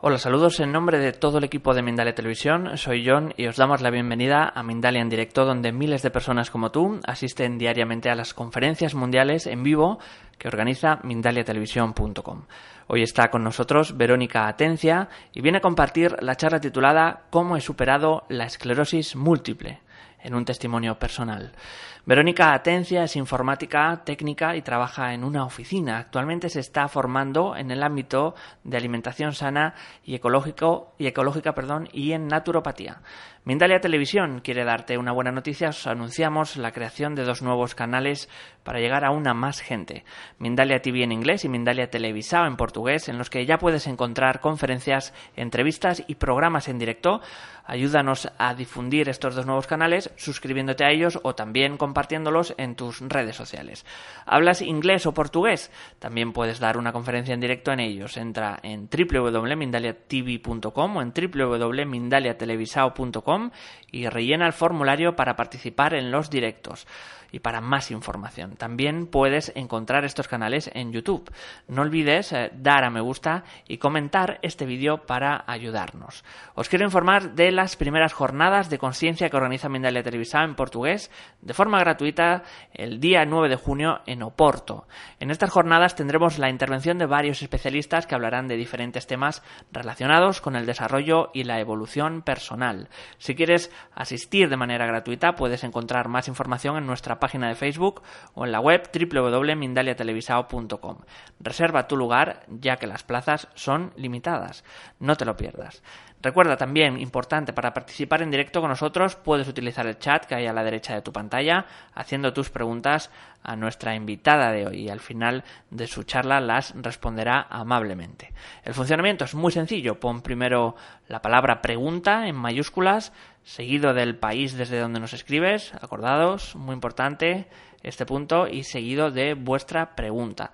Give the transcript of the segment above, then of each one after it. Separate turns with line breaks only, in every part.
Hola, saludos en nombre de todo el equipo de Mindalia Televisión. Soy John y os damos la bienvenida a Mindalia en directo, donde miles de personas como tú asisten diariamente a las conferencias mundiales en vivo que organiza mindaliatelevisión.com. Hoy está con nosotros Verónica Atencia y viene a compartir la charla titulada ¿Cómo he superado la esclerosis múltiple? En un testimonio personal. Verónica Atencia es informática técnica y trabaja en una oficina. Actualmente se está formando en el ámbito de alimentación sana y ecológico y ecológica, perdón, y en naturopatía. Mindalia Televisión quiere darte una buena noticia. Os anunciamos la creación de dos nuevos canales para llegar a una más gente. Mindalia TV en inglés y Mindalia Televisao en portugués, en los que ya puedes encontrar conferencias, entrevistas y programas en directo. Ayúdanos a difundir estos dos nuevos canales suscribiéndote a ellos o también compartiéndolos en tus redes sociales. ¿Hablas inglés o portugués? También puedes dar una conferencia en directo en ellos. Entra en www.mindaliatv.com o en www.mindaliatelevisao.com y rellena el formulario para participar en los directos y para más información. También puedes encontrar estos canales en YouTube. No olvides eh, dar a me gusta y comentar este vídeo para ayudarnos. Os quiero informar de las primeras jornadas de conciencia que organiza Mindalia Televisada en portugués de forma gratuita el día 9 de junio en Oporto. En estas jornadas tendremos la intervención de varios especialistas que hablarán de diferentes temas relacionados con el desarrollo y la evolución personal. Si quieres asistir de manera gratuita puedes encontrar más información en nuestra página de Facebook o en la web www.mindaliatelevisao.com. Reserva tu lugar ya que las plazas son limitadas. No te lo pierdas. Recuerda también, importante, para participar en directo con nosotros puedes utilizar el chat que hay a la derecha de tu pantalla haciendo tus preguntas a nuestra invitada de hoy y al final de su charla las responderá amablemente. El funcionamiento es muy sencillo. Pon primero la palabra pregunta en mayúsculas, seguido del país desde donde nos escribes, acordados, muy importante este punto, y seguido de vuestra pregunta.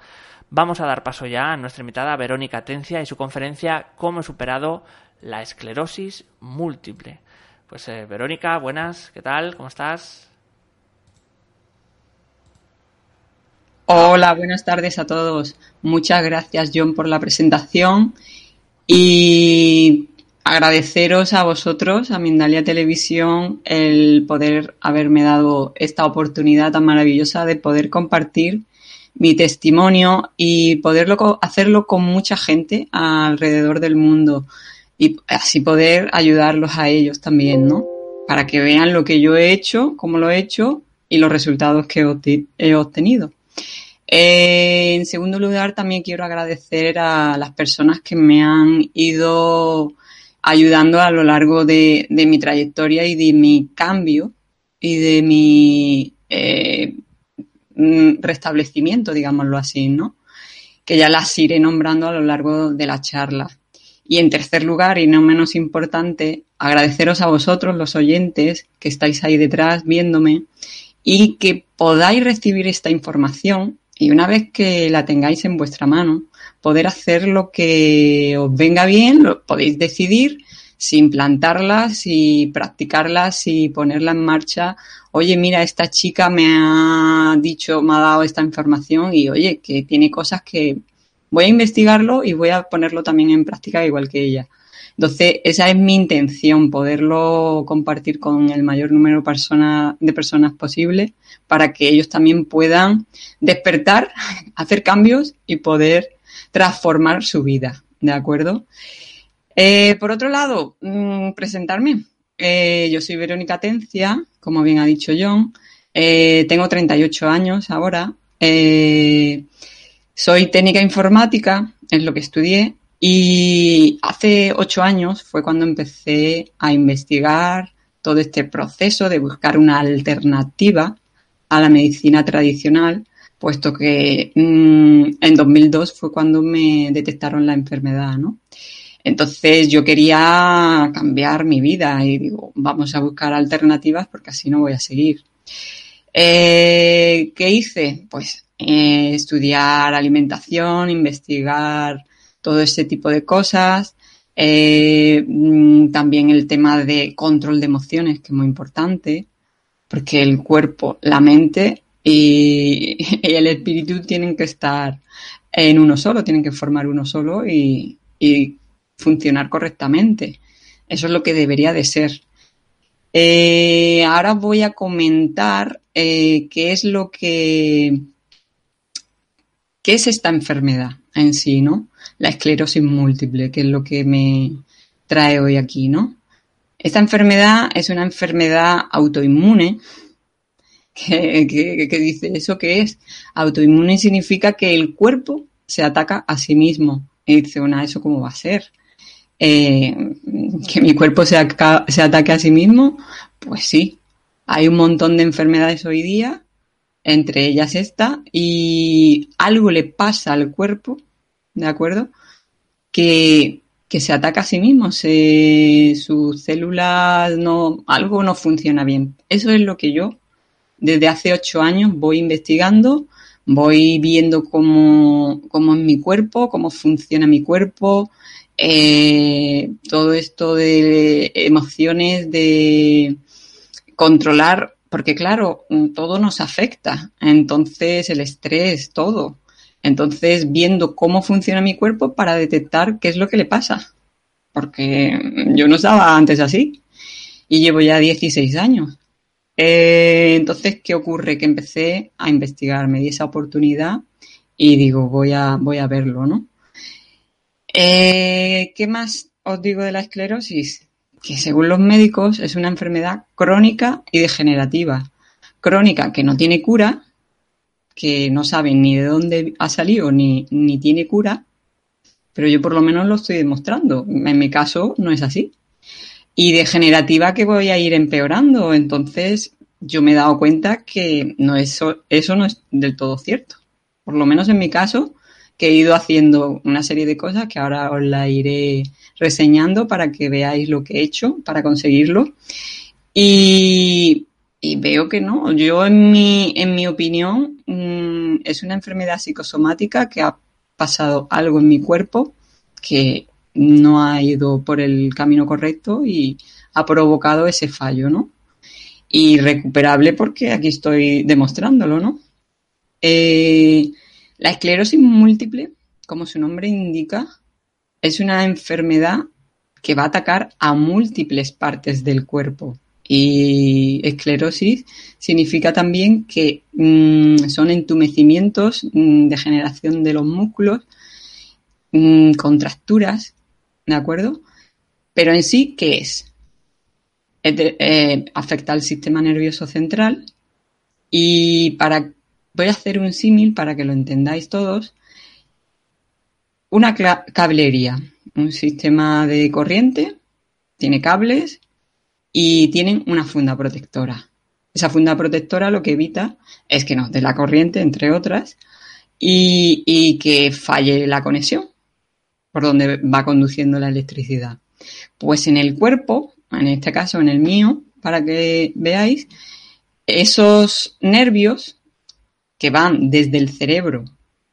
Vamos a dar paso ya a nuestra invitada Verónica Atencia y su conferencia Cómo he superado la esclerosis múltiple. Pues eh, Verónica, buenas, ¿qué tal? ¿Cómo estás?
Hola, buenas tardes a todos. Muchas gracias, John, por la presentación y agradeceros a vosotros, a Mindalia Televisión, el poder haberme dado esta oportunidad tan maravillosa de poder compartir mi testimonio y poderlo hacerlo con mucha gente alrededor del mundo y así poder ayudarlos a ellos también, ¿no? Para que vean lo que yo he hecho, cómo lo he hecho y los resultados que he obtenido. Eh, en segundo lugar, también quiero agradecer a las personas que me han ido ayudando a lo largo de, mi trayectoria y de mi cambio y de mi eh, mm, restablecimiento, digámoslo así, ¿no? Que ya las iré nombrando a lo largo de la charla. Y en tercer lugar, y no menos importante, agradeceros a vosotros, los oyentes, que estáis ahí detrás viéndome y que podáis recibir esta información y una vez que la tengáis en vuestra mano, poder hacer lo que os venga bien, lo podéis decidir si implantarla, si practicarla, si ponerla en marcha. Oye, mira, esta chica me ha dicho, me ha dado esta información y oye, que tiene cosas que voy a investigarlo y voy a ponerlo también en práctica igual que ella. Entonces, esa es mi intención, poderlo compartir con el mayor número de, personas posible para que ellos también puedan despertar, hacer cambios y poder transformar su vida. ¿De acuerdo? Eh, por otro lado, mm, presentarme. Eh, yo soy Verónica Tencia, como bien ha dicho John. Eh, tengo 38 años ahora. Soy técnica informática, es lo que estudié, y hace ocho años fue cuando empecé a investigar todo este proceso de buscar una alternativa a la medicina tradicional, puesto que mm, en 2002 fue cuando me detectaron la enfermedad, ¿no? Entonces yo quería cambiar mi vida y digo, vamos a buscar alternativas porque así no voy a seguir. Eh, ¿Qué hice? Pues eh, estudiar alimentación, investigar todo ese tipo de cosas. Eh, mm, también el tema de control de emociones, que es muy importante, porque el cuerpo, la mente y, el espíritu tienen que estar en uno solo, tienen que formar uno solo y, funcionar correctamente. Eso es lo que debería de ser. Eh, ahora voy a comentar eh, qué es lo que qué es esta enfermedad en sí, ¿no? La esclerosis múltiple, que es lo que me trae hoy aquí, ¿no? Esta enfermedad es una enfermedad autoinmune. ¿Qué dice eso qué es? Autoinmune significa que el cuerpo se ataca a sí mismo. Y dice, bueno, ¿eso cómo va a ser? Eh, ¿Que mi cuerpo se, ataque a sí mismo? Pues sí. Hay un montón de enfermedades hoy día, entre ellas esta, y algo le pasa al cuerpo, ¿de acuerdo? Que se ataca a sí mismo, sus células no, algo no funciona bien. Eso es lo que yo desde hace ocho años voy investigando, voy viendo cómo, cómo es mi cuerpo, cómo funciona mi cuerpo, eh, todo esto de emociones, de controlar, porque claro, todo nos afecta, entonces el estrés, todo. Entonces, viendo cómo funciona mi cuerpo para detectar qué es lo que le pasa. Porque yo no estaba antes así y llevo ya 16 años. Eh, entonces, ¿qué ocurre? Que empecé a investigar, me di esa oportunidad y digo, voy a, voy a verlo, ¿no? Eh, ¿Qué más os digo de la esclerosis? Que según los médicos es una enfermedad crónica y degenerativa. Crónica que no tiene cura que no saben ni de dónde ha salido ni, ni tiene cura, pero yo por lo menos lo estoy demostrando. En mi caso no es así. Y degenerativa que voy a ir empeorando. Entonces yo me he dado cuenta que no eso, eso no es del todo cierto. Por lo menos en mi caso, que he ido haciendo una serie de cosas que ahora os la iré reseñando para que veáis lo que he hecho para conseguirlo. Y, veo que no. Yo, en mi, en mi opinión, mm, es una enfermedad psicosomática que ha pasado algo en mi cuerpo que no ha ido por el camino correcto y ha provocado ese fallo, ¿no? Y recuperable porque aquí estoy demostrándolo, ¿no? Eh, la esclerosis múltiple, como su nombre indica, es una enfermedad que va a atacar a múltiples partes del cuerpo y esclerosis significa también que mm, son entumecimientos, mm, degeneración de los músculos, mm, contracturas, ¿de acuerdo? Pero en sí, ¿qué es? Eh, afecta al sistema nervioso central y para voy a hacer un símil para que lo entendáis todos. Una cablería, un sistema de corriente, tiene cables y tienen una funda protectora. Esa funda protectora lo que evita es que nos dé la corriente, entre otras, y, que falle la conexión por donde va conduciendo la electricidad. Pues en el cuerpo, en este caso en el mío, para que veáis, esos nervios que van desde el cerebro,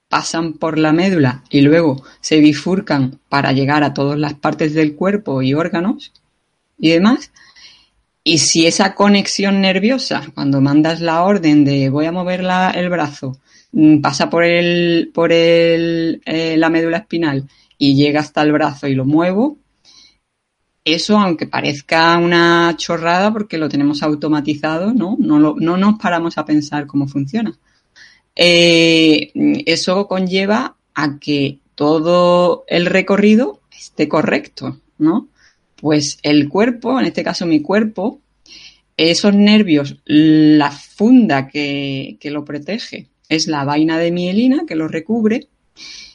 pasan por la médula y luego se bifurcan para llegar a todas las partes del cuerpo y órganos y demás, y si esa conexión nerviosa, cuando mandas la orden de voy a mover el brazo, mm, pasa por, el, por el, eh, la médula espinal y llega hasta el brazo y lo muevo, eso, aunque parezca una chorrada porque lo tenemos automatizado, ¿no? No, no nos paramos a pensar cómo funciona. Eh, eso conlleva a que todo el recorrido esté correcto, ¿no? Pues el cuerpo, en este caso mi cuerpo, esos nervios, la funda que, lo protege es la vaina de mielina que lo recubre.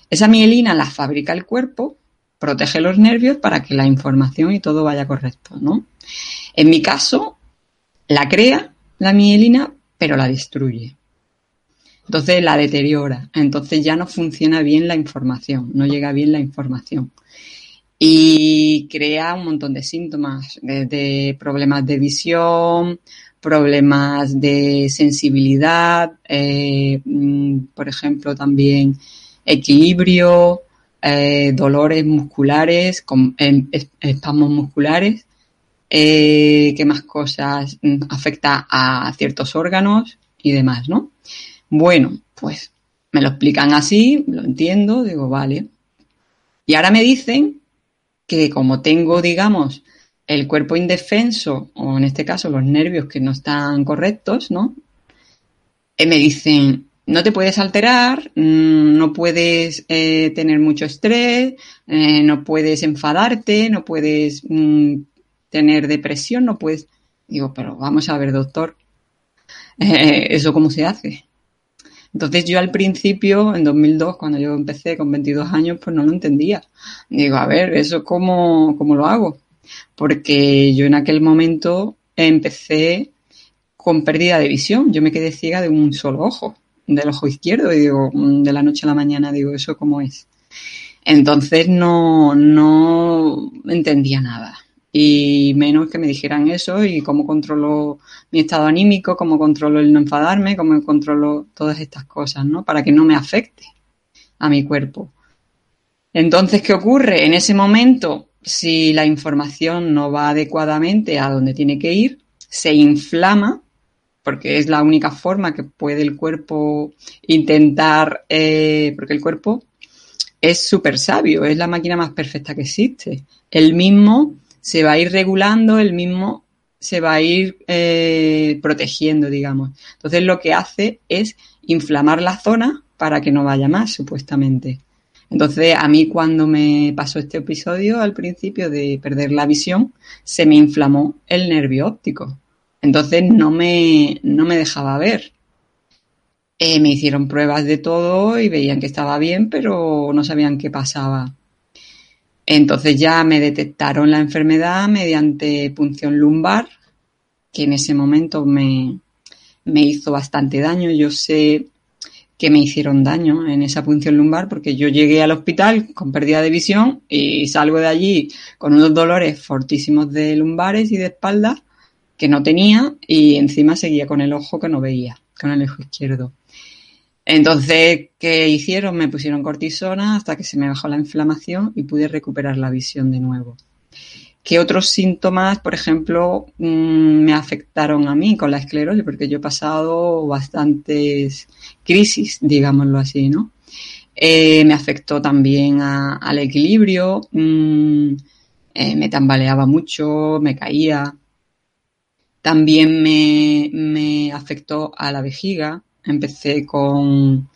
Esa mielina la fabrica el cuerpo, protege los nervios para que la información y todo vaya correcto, ¿no? En mi caso, la crea la mielina, pero la destruye. Entonces la deteriora. Entonces ya no funciona bien la información, no llega bien la información y crea un montón de síntomas, desde problemas de visión, problemas de sensibilidad, eh, mm, por ejemplo, también equilibrio, eh, dolores musculares, espasmos musculares, Eh, ¿Qué más cosas? Mm, afecta a ciertos órganos y demás, ¿no? Bueno, pues me lo explican así, lo entiendo, digo, vale. Y ahora me dicen que como tengo, digamos, el cuerpo indefenso, o en este caso los nervios que no están correctos, ¿no? Eh, me dicen, no te puedes alterar, mm, no puedes eh, tener mucho estrés, eh, no puedes enfadarte, no puedes mm, tener depresión, no puedes... Digo, pero vamos a ver, doctor, ¿eso cómo se hace? Entonces yo al principio, en 2002, cuando yo empecé con 22 años, pues no lo entendía. Digo, a ver, ¿eso cómo, cómo lo hago? Porque yo en aquel momento empecé con pérdida de visión. Yo me quedé ciega de un solo ojo, del ojo izquierdo, y digo, mm, de la noche a la mañana, digo, ¿eso cómo es? Entonces no, no entendía nada. Y menos que me dijeran eso y cómo controlo mi estado anímico, cómo controlo el no enfadarme, cómo controlo todas estas cosas, ¿no? Para que no me afecte a mi cuerpo. Entonces, ¿qué ocurre? En ese momento, si la información no va adecuadamente a donde tiene que ir, se inflama porque es la única forma que puede el cuerpo intentar, eh, porque el cuerpo es súper sabio, es la máquina más perfecta que existe. El mismo se va a ir regulando, el mismo se va a ir eh, protegiendo, digamos. Entonces lo que hace es inflamar la zona para que no vaya más, supuestamente. Entonces, a mí cuando me pasó este episodio al principio de perder la visión, se me inflamó el nervio óptico. Entonces no me, no me dejaba ver. Eh, me hicieron pruebas de todo y veían que estaba bien, pero no sabían qué pasaba. Entonces ya me detectaron la enfermedad mediante punción lumbar, que en ese momento me, me hizo bastante daño. Yo sé que me hicieron daño en esa punción lumbar porque yo llegué al hospital con pérdida de visión y salgo de allí con unos dolores fortísimos de lumbares y de espalda que no tenía y encima seguía con el ojo que no veía, con el ojo izquierdo. Entonces, ¿qué hicieron? Me pusieron cortisona hasta que se me bajó la inflamación y pude recuperar la visión de nuevo. ¿Qué otros síntomas, por ejemplo, mm, me afectaron a mí con la esclerosis? Porque yo he pasado bastantes crisis, digámoslo así, ¿no? Eh, me afectó también al equilibrio, mm, eh, me tambaleaba mucho, me caía, también me, afectó a la vejiga. Empecé con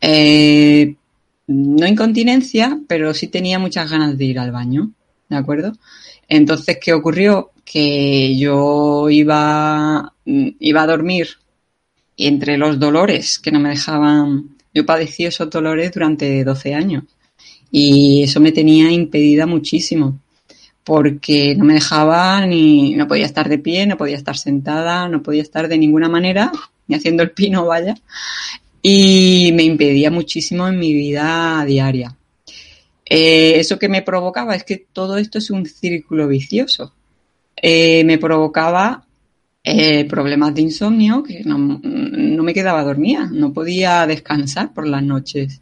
eh, no incontinencia, pero sí tenía muchas ganas de ir al baño, ¿de acuerdo? Entonces, ¿qué ocurrió? Que yo iba, iba a dormir y entre los dolores que no me dejaban, yo padecí esos dolores durante 12 años y eso me tenía impedida muchísimo porque no me dejaba ni, no podía estar de pie, no podía estar sentada, no podía estar de ninguna manera, ni haciendo el pino, vaya, y me impedía muchísimo en mi vida diaria. Eh, eso que me provocaba es que todo esto es un círculo vicioso. Eh, me provocaba eh, problemas de insomnio, que no, no me quedaba dormida, no podía descansar por las noches.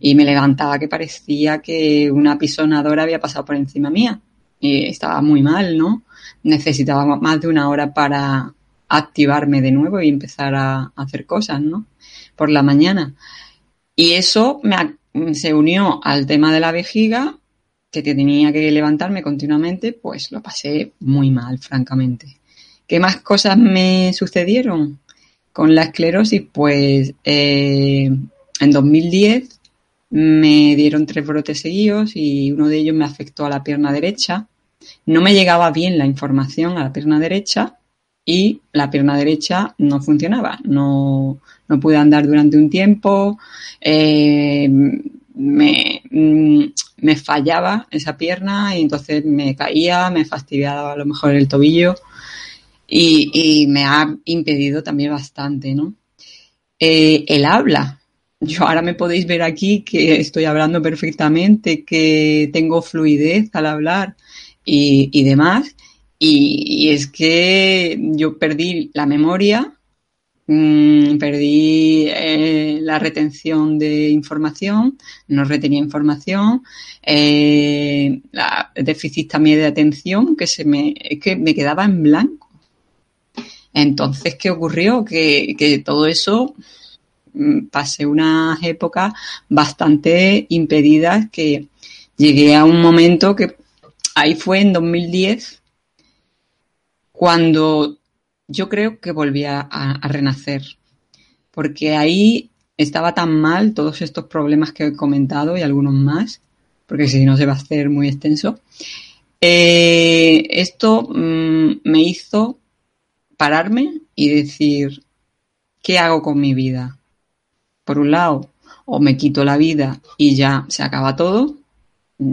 Y me levantaba que parecía que una pisonadora había pasado por encima mía y estaba muy mal, ¿no? Necesitaba más de una hora para activarme de nuevo y empezar a, hacer cosas, ¿no? Por la mañana. Y eso me, se unió al tema de la vejiga, que tenía que levantarme continuamente, pues lo pasé muy mal, francamente. ¿Qué más cosas me sucedieron con la esclerosis? Pues eh, en 2010 me dieron tres brotes seguidos y uno de ellos me afectó a la pierna derecha. No me llegaba bien la información a la pierna derecha y la pierna derecha no funcionaba. No, no pude andar durante un tiempo. Eh, me, mm, me, fallaba esa pierna y entonces me caía, me fastidiaba a lo mejor el tobillo y, y me ha impedido también bastante, ¿no? Eh, el habla, yo ahora me podéis ver aquí que estoy hablando perfectamente, que tengo fluidez al hablar y, demás. Y, es que yo perdí la memoria Mm, perdí eh, la retención de información, no retenía información, eh, la, déficit también de atención, que se me, que me quedaba en blanco. Entonces, ¿qué ocurrió? Que, que todo eso mm, pasé unas épocas bastante impedidas que llegué a un momento que ahí fue en 2010 cuando yo creo que volvía a, renacer, porque ahí estaba tan mal todos estos problemas que he comentado y algunos más, porque si no se va a hacer muy extenso. Eh, esto mm, me hizo pararme y decir, ¿qué hago con mi vida? Por un lado, o me quito la vida y ya se acaba todo,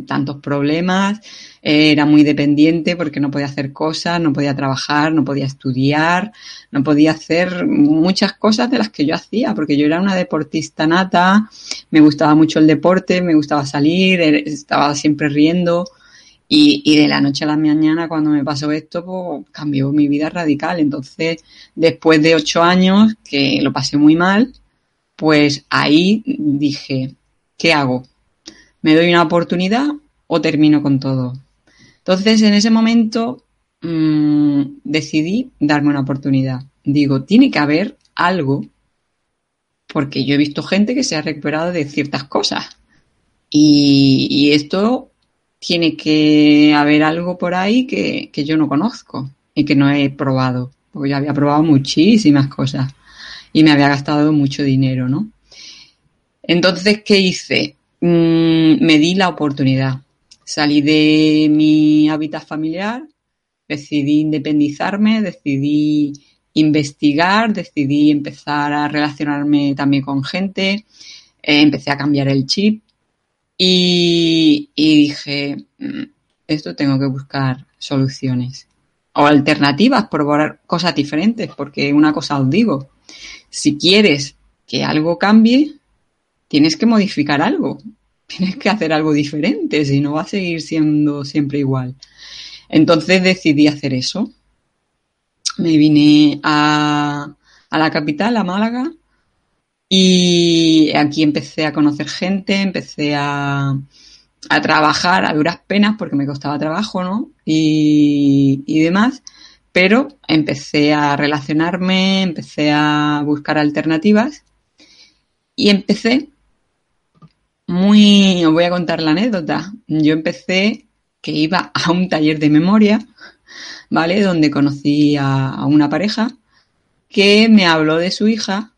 tantos problemas, era muy dependiente porque no podía hacer cosas, no podía trabajar, no podía estudiar, no podía hacer muchas cosas de las que yo hacía, porque yo era una deportista nata, me gustaba mucho el deporte, me gustaba salir, estaba siempre riendo. Y, y de la noche a la mañana, cuando me pasó esto, pues cambió mi vida radical. Entonces, después de ocho años, que lo pasé muy mal, pues ahí dije, ¿qué hago? ¿Me doy una oportunidad o termino con todo? Entonces, en ese momento mmm, decidí darme una oportunidad. Digo, tiene que haber algo, porque yo he visto gente que se ha recuperado de ciertas cosas. Y, y esto tiene que haber algo por ahí que, que, yo no conozco y que no he probado, porque yo había probado muchísimas cosas y me había gastado mucho dinero, ¿no? Entonces, ¿qué hice? Mm, me di la oportunidad. Salí de mi hábitat familiar, decidí independizarme, decidí investigar, decidí empezar a relacionarme también con gente, eh, empecé a cambiar el chip y, dije, mm, esto tengo que buscar soluciones o alternativas, probar cosas diferentes, porque una cosa os digo, si quieres que algo cambie, tienes que modificar algo, tienes que hacer algo diferente, si no va a seguir siendo siempre igual. Entonces decidí hacer eso. Me vine a, a la capital, a Málaga, y aquí empecé a conocer gente, empecé a, a trabajar a duras penas porque me costaba trabajo, ¿no? Y, y, demás, pero empecé a relacionarme, empecé a buscar alternativas y empecé muy, os voy a contar la anécdota. Yo empecé que iba a un taller de memoria, ¿vale? Donde conocí a, una pareja que me habló de su hija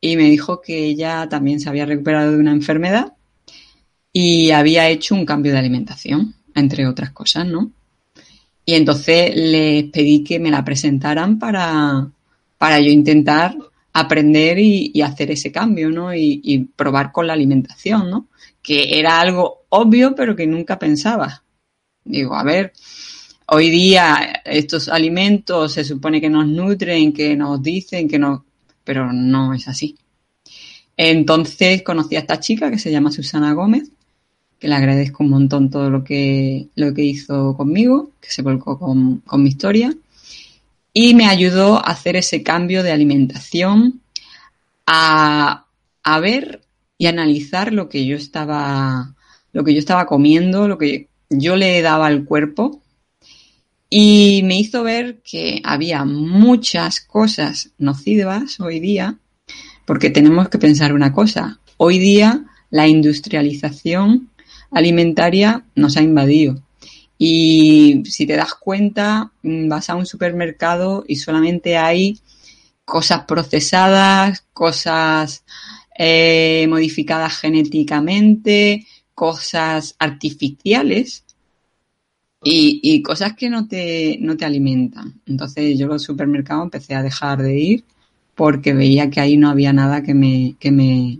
y me dijo que ella también se había recuperado de una enfermedad y había hecho un cambio de alimentación, entre otras cosas, ¿no? Y entonces les pedí que me la presentaran para, para yo intentar aprender y, hacer ese cambio, ¿no? Y, y, probar con la alimentación, ¿no? Que era algo obvio, pero que nunca pensaba. Digo, a ver, hoy día estos alimentos se supone que nos nutren, que nos dicen, que nos... pero no es así. Entonces conocí a esta chica que se llama Susana Gómez, que le agradezco un montón todo lo que, lo que hizo conmigo, que se volcó con, con mi historia y me ayudó a hacer ese cambio de alimentación, a, a, ver y analizar lo que yo estaba, lo que yo estaba comiendo, lo que yo le daba al cuerpo. Y me hizo ver que había muchas cosas nocivas hoy día, porque tenemos que pensar una cosa. Hoy día la industrialización alimentaria nos ha invadido y si te das cuenta, mm, vas a un supermercado y solamente hay cosas procesadas, cosas eh, modificadas genéticamente, cosas artificiales y, y, cosas que no te, no te alimentan. Entonces yo los supermercados empecé a dejar de ir porque veía que ahí no había nada que me, que me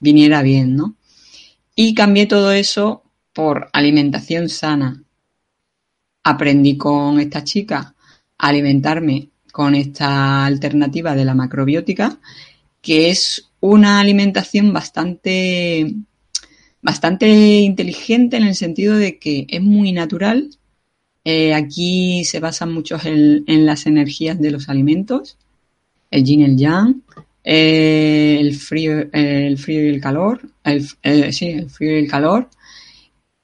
viniera bien, ¿no? Y cambié todo eso por alimentación sana, aprendí con esta chica a alimentarme con esta alternativa de la macrobiótica, que es una alimentación bastante, bastante inteligente en el sentido de que es muy natural. Eh, aquí se basa mucho en, las energías de los alimentos el yin el yang, eh, el, frío, el frío y el calor, el, sí, el frío y el calor.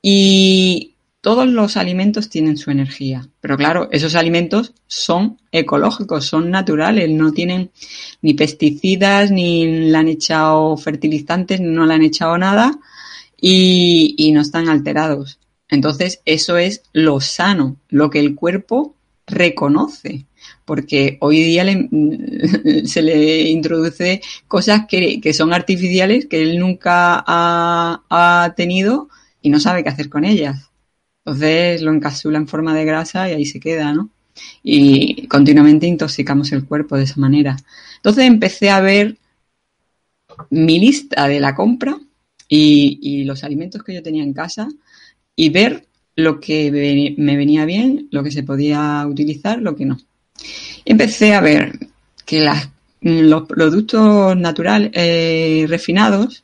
Y todos los alimentos tienen su energía. Pero claro, esos alimentos son ecológicos, son naturales, no tienen ni pesticidas, ni le han echado fertilizantes, no le han echado nada y, y no están alterados. Entonces, eso es lo sano, lo que el cuerpo reconoce porque hoy día se le introduce cosas que, son artificiales que él nunca ha, tenido y no sabe qué hacer con ellas. Entonces lo encapsula en forma de grasa y ahí se queda, ¿no? Y continuamente intoxicamos el cuerpo de esa manera. Entonces empecé a ver mi lista de la compra y, los alimentos que yo tenía en casa y ver lo que me venía bien, lo que se podía utilizar, lo que no. Empecé a ver que los productos naturales eh, refinados,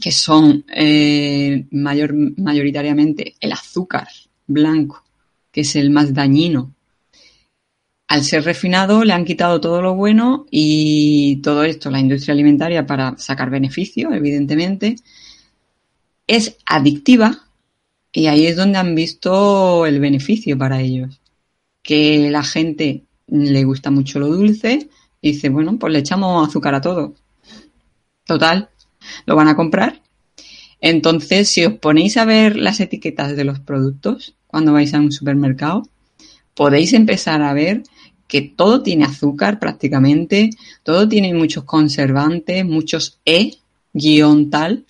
que son eh, mayor, mayoritariamente el azúcar blanco, que es el más dañino, al ser refinado le han quitado todo lo bueno y todo esto, la industria alimentaria, para sacar beneficio, evidentemente, es adictiva y ahí es donde han visto el beneficio para ellos que la gente le gusta mucho lo dulce y dice, bueno, pues le echamos azúcar a todo. Total, lo van a comprar. Entonces, si os ponéis a ver las etiquetas de los productos cuando vais a un supermercado, podéis empezar a ver que todo tiene azúcar prácticamente, todo tiene muchos conservantes, muchos E, guion tal,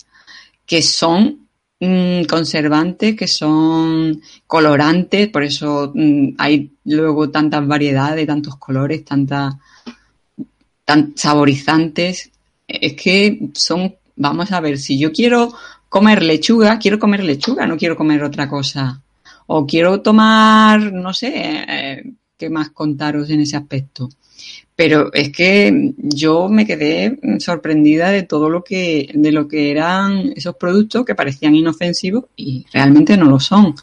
que son Mm, conservantes que son colorantes, por eso mm, hay luego tantas variedades, tantos colores, tantas tan saborizantes. Es que son, vamos a ver, si yo quiero comer lechuga, quiero comer lechuga, no quiero comer otra cosa. O quiero tomar, no sé, eh, qué más contaros en ese aspecto. Pero es que yo me quedé sorprendida de todo lo que, de lo que eran esos productos que parecían inofensivos y realmente no lo son.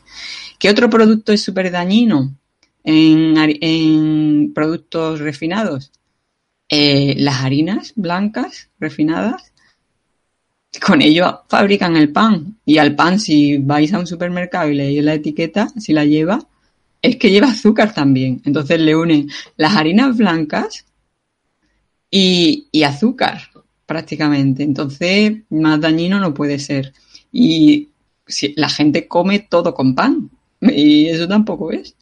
¿Qué otro producto es súper dañino en, productos refinados? Eh, las harinas blancas refinadas. Con ello fabrican el pan. Y al pan, si vais a un supermercado y leéis la etiqueta, si la lleva, es que lleva azúcar también. Entonces le unen las harinas blancas y, azúcar prácticamente. Entonces, más dañino no puede ser. Y si, la gente come todo con pan. Y eso tampoco es.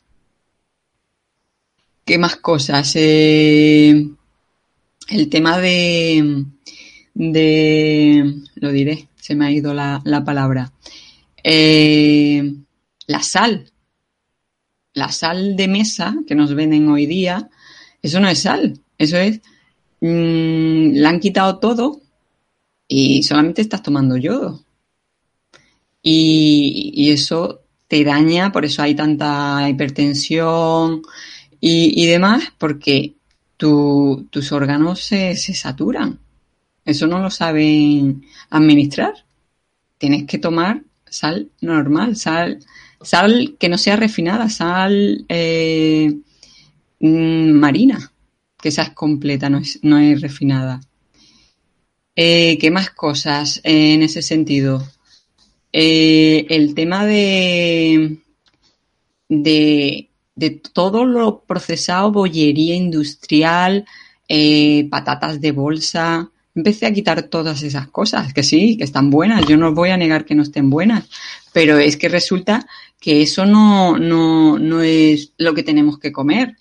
¿Qué más cosas? Eh, el tema de, de. Lo diré, se me ha ido la, palabra. Eh, la sal la sal de mesa que nos venden hoy día, eso no es sal, eso es, mmm, le han quitado todo y solamente estás tomando yodo. Y, eso te daña, por eso hay tanta hipertensión y, demás, porque tus órganos se, se saturan. Eso no lo saben administrar. Tienes que tomar sal normal, sal Sal que no sea refinada, sal eh, mm, marina, que esa es completa, no es, no es refinada. Eh, ¿Qué más cosas en ese sentido? Eh, el tema de, de, de, todo lo procesado, bollería industrial, patatas de bolsa. Empecé a quitar todas esas cosas, que sí, que están buenas, yo no voy a negar que no estén buenas, pero es que resulta que eso no, no, no es lo que tenemos que comer.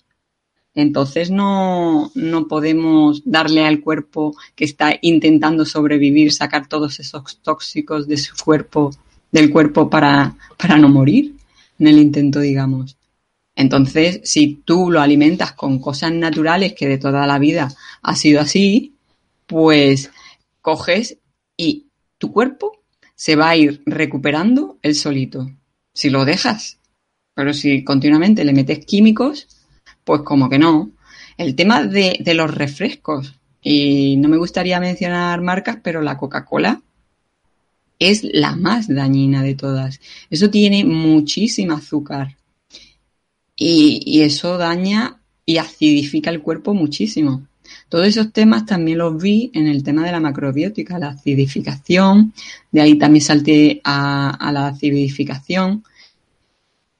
Entonces no, no podemos darle al cuerpo que está intentando sobrevivir, sacar todos esos tóxicos de su cuerpo, del cuerpo para, para no morir en el intento, digamos. Entonces, si tú lo alimentas con cosas naturales que de toda la vida ha sido así, pues coges y tu cuerpo se va a ir recuperando el solito si lo dejas. Pero si continuamente le metes químicos, pues como que no. El tema de, los refrescos, y no me gustaría mencionar marcas, pero la Coca-Cola es la más dañina de todas. Eso tiene muchísimo azúcar. Y, y, eso daña y acidifica el cuerpo muchísimo. Todos esos temas también los vi en el tema de la macrobiótica, la acidificación, de ahí también salté a, la acidificación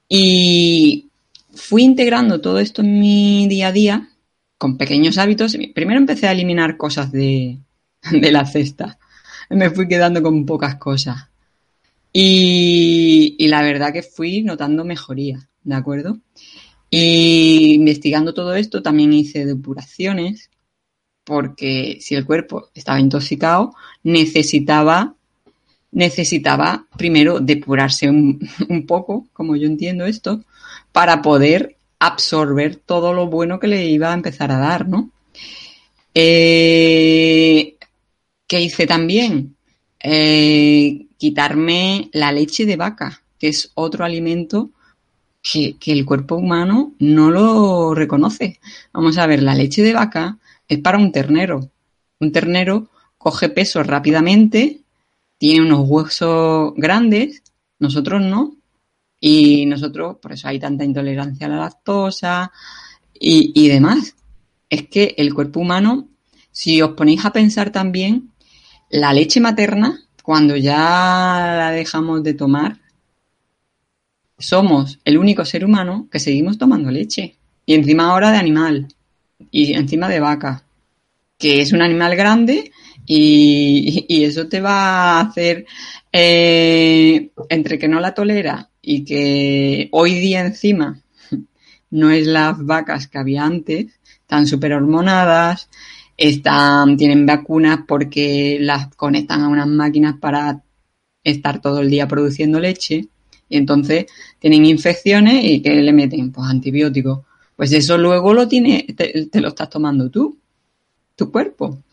y fui integrando todo esto en mi día a día con pequeños hábitos. Primero empecé a eliminar cosas de, la cesta. Me fui quedando con pocas cosas. Y, la verdad que fui notando mejoría, ¿de acuerdo? Y investigando todo esto también hice depuraciones porque si el cuerpo estaba intoxicado, necesitaba, necesitaba primero depurarse un, poco, como yo entiendo esto, para poder absorber todo lo bueno que le iba a empezar a dar, ¿no? Eh, ¿Qué hice también? Eh, quitarme la leche de vaca, que es otro alimento que, que, el cuerpo humano no lo reconoce. Vamos a ver, la leche de vaca es para un ternero. Un ternero coge peso rápidamente, tiene unos huesos grandes, nosotros no. Y nosotros, por eso hay tanta intolerancia a la lactosa y, demás. Es que el cuerpo humano, si os ponéis a pensar también, la leche materna, cuando ya la dejamos de tomar, somos el único ser humano que seguimos tomando leche. Y encima ahora de animal y encima de vaca, que es un animal grande y, eso te va a hacer, eh, entre que no la tolera y que hoy día encima no es las vacas que había antes, están súper hormonadas, están, tienen vacunas porque las conectan a unas máquinas para estar todo el día produciendo leche y entonces tienen infecciones y que le meten pues antibióticos pues eso luego lo tiene, te, lo estás tomando tú, tu cuerpo.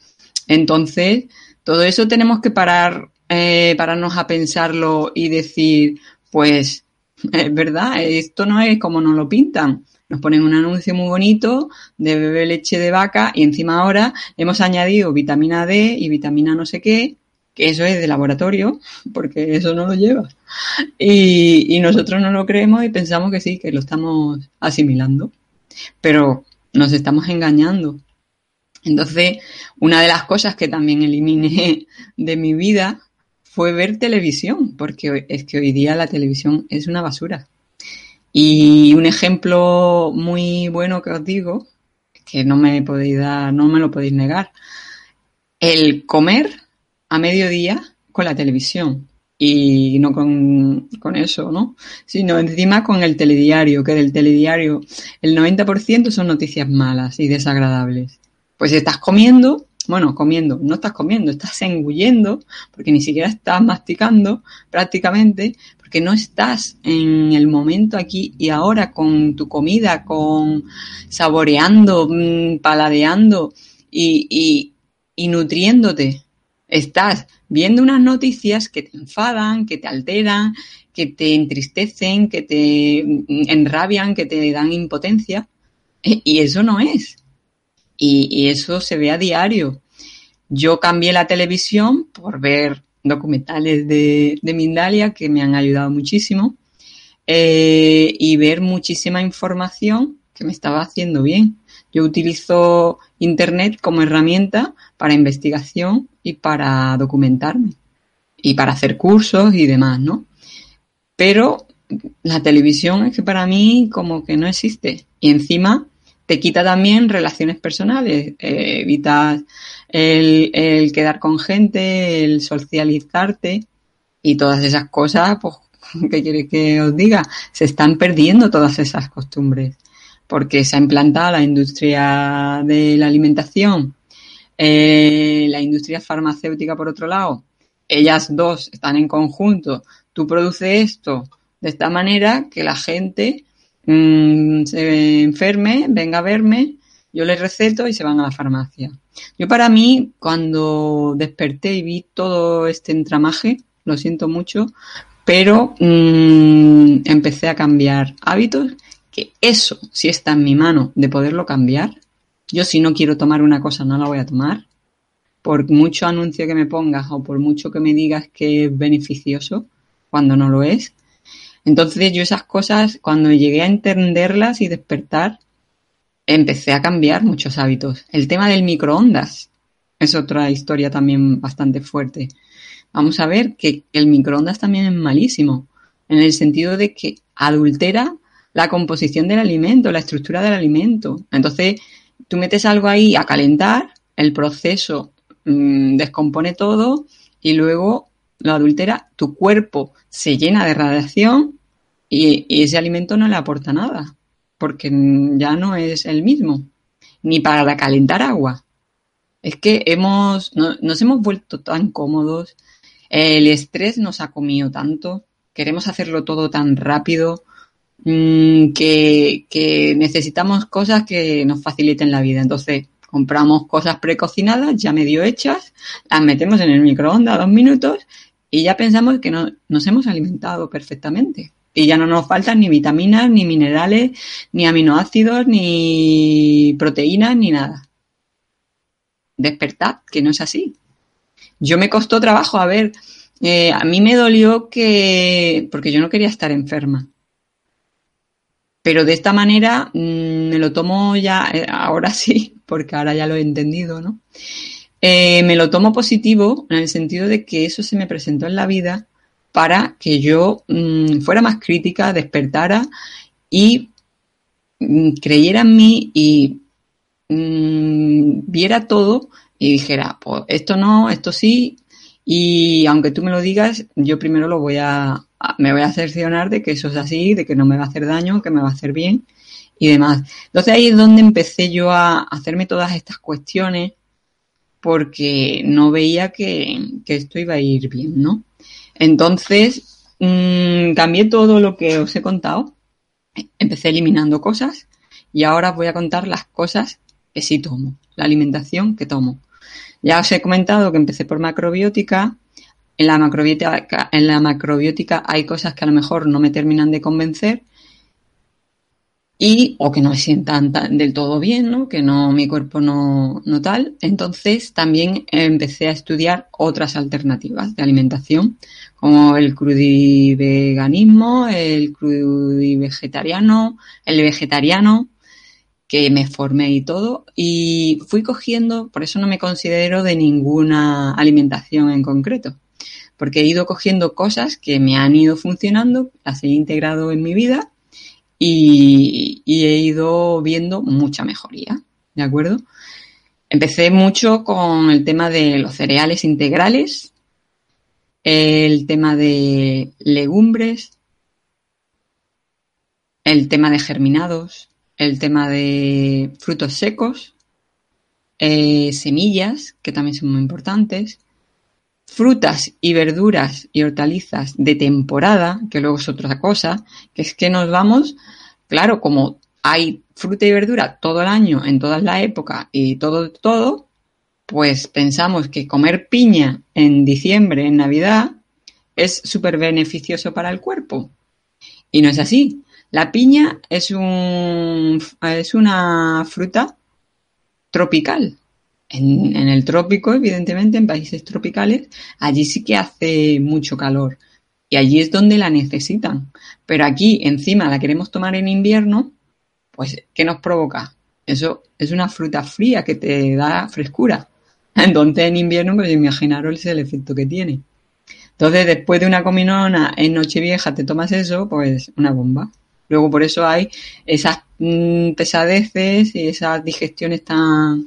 Entonces, todo eso tenemos que parar, eh, pararnos a pensarlo y decir, pues, es verdad, esto no es como nos lo pintan. Nos ponen un anuncio muy bonito de bebé leche de vaca y encima ahora hemos añadido vitamina D y vitamina no sé qué, que eso es de laboratorio, porque eso no lo lleva. Y nosotros no lo creemos y pensamos que sí, que lo estamos asimilando pero nos estamos engañando. Entonces, una de las cosas que también eliminé de mi vida fue ver televisión, porque es que hoy día la televisión es una basura. Y un ejemplo muy bueno que os digo, que no me podéis dar, no me lo podéis negar, el comer a mediodía con la televisión y no con, eso, ¿no? Sino encima con el telediario, que del telediario el 90% son noticias malas y desagradables. Pues estás comiendo, bueno, comiendo, no estás comiendo, estás engullendo, porque ni siquiera estás masticando prácticamente, porque no estás en el momento aquí y ahora con tu comida, con saboreando, mm, paladeando y, y nutriéndote. Estás viendo unas noticias que te enfadan, que te alteran, que te entristecen, que te enrabian, que te dan impotencia. E, y eso no es. Y, eso se ve a diario. Yo cambié la televisión por ver documentales de, Mindalia que me han ayudado muchísimo eh, y ver muchísima información que me estaba haciendo bien. Yo utilizo Internet como herramienta para investigación y para documentarme y para hacer cursos y demás, ¿no? Pero la televisión es que para mí como que no existe y encima te quita también relaciones personales, eh, evitas el, quedar con gente, el socializarte y todas esas cosas, pues, ¿qué quiere que os diga? Se están perdiendo todas esas costumbres porque se ha implantado la industria de la alimentación eh, la industria farmacéutica, por otro lado, ellas dos están en conjunto. Tú produces esto de esta manera que la gente mm, se enferme, venga a verme, yo les receto y se van a la farmacia. Yo para mí, cuando desperté y vi todo este entramaje, lo siento mucho, pero mm, empecé a cambiar hábitos, que eso, si está en mi mano de poderlo cambiar, yo si no quiero tomar una cosa no la voy a tomar. Por mucho anuncio que me pongas o por mucho que me digas que es beneficioso, cuando no lo es. Entonces yo esas cosas, cuando llegué a entenderlas y despertar, empecé a cambiar muchos hábitos. El tema del microondas es otra historia también bastante fuerte. Vamos a ver que el microondas también es malísimo, en el sentido de que adultera la composición del alimento, la estructura del alimento. Entonces, tú metes algo ahí a calentar, el proceso mm, descompone todo y luego lo adultera, tu cuerpo se llena de radiación y, ese alimento no le aporta nada, porque ya no es el mismo, ni para calentar agua. Es que hemos, nos hemos vuelto tan cómodos, el estrés nos ha comido tanto, queremos hacerlo todo tan rápido, mm, que, necesitamos cosas que nos faciliten la vida. Entonces, compramos cosas precocinadas, ya medio hechas, las metemos en el microondas dos minutos y ya pensamos que no, nos hemos alimentado perfectamente. Y ya no nos faltan ni vitaminas, ni minerales, ni aminoácidos, ni proteínas, ni nada. Despertad, que no es así. Yo me costó trabajo, a ver, eh, a mí me dolió que, porque yo no quería estar enferma. Pero de esta manera mm, me lo tomo ya, eh, ahora sí, porque ahora ya lo he entendido, ¿no? Eh, me lo tomo positivo en el sentido de que eso se me presentó en la vida para que yo mm, fuera más crítica, despertara y mm, creyera en mí y viera todo y dijera, pues esto no, esto sí, y aunque tú me lo digas, yo primero lo voy a, me voy a cerciorar de que eso es así, de que no me va a hacer daño, que me va a hacer bien y demás. Entonces ahí es donde empecé yo a hacerme todas estas cuestiones porque no veía que, esto iba a ir bien, ¿no? Entonces, mmm, cambié todo lo que os he contado, empecé eliminando cosas y ahora os voy a contar las cosas que sí tomo, la alimentación que tomo. Ya os he comentado que empecé por macrobiótica. En la macrobiótica, en la macrobiótica hay cosas que a lo mejor no me terminan de convencer y o que no me sientan del todo bien, ¿no? que no mi cuerpo no, no tal. Entonces también empecé a estudiar otras alternativas de alimentación, como el crudiveganismo, el vegetariano, el vegetariano, que me formé y todo, y fui cogiendo, por eso no me considero de ninguna alimentación en concreto, porque he ido cogiendo cosas que me han ido funcionando, las he integrado en mi vida y, he ido viendo mucha mejoría, ¿de acuerdo? Empecé mucho con el tema de los cereales integrales, el tema de legumbres, el tema de germinados, el tema de frutos secos, eh, semillas, que también son muy importantes, frutas y verduras y hortalizas de temporada, que luego es otra cosa, que es que nos vamos, claro, como hay fruta y verdura todo el año, en todas las épocas y todo, todo, pues pensamos que comer piña en diciembre, en Navidad, es súper beneficioso para el cuerpo. Y no es así. La piña es, un, es una fruta tropical. En, el trópico, evidentemente, en países tropicales, allí sí que hace mucho calor y allí es donde la necesitan. Pero aquí, encima, la queremos tomar en invierno, pues, ¿qué nos provoca? Eso es una fruta fría que te da frescura. Entonces, en invierno, pues imaginaros el efecto que tiene. Entonces, después de una cominona en Nochevieja te tomas eso, pues una bomba. Luego, por eso hay esas mm, pesadeces y esas digestiones tan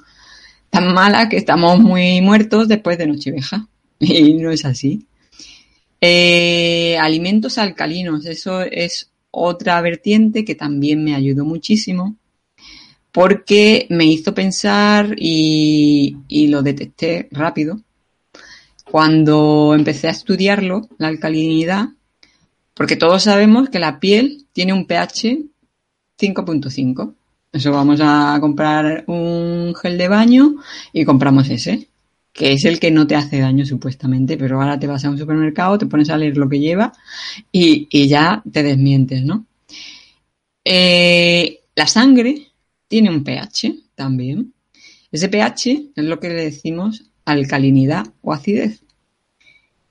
tan mala que estamos muy muertos después de Nochevieja. Y no es así. Eh, alimentos alcalinos, eso es otra vertiente que también me ayudó muchísimo porque me hizo pensar y, y lo detecté rápido. Cuando empecé a estudiarlo, la alcalinidad, porque todos sabemos que la piel tiene un pH 5.5. Eso vamos a comprar un gel de baño y compramos ese, que es el que no te hace daño supuestamente, pero ahora te vas a un supermercado, te pones a leer lo que lleva y, ya te desmientes, ¿no? Eh, la sangre tiene un pH también. Ese pH es lo que le decimos alcalinidad o acidez.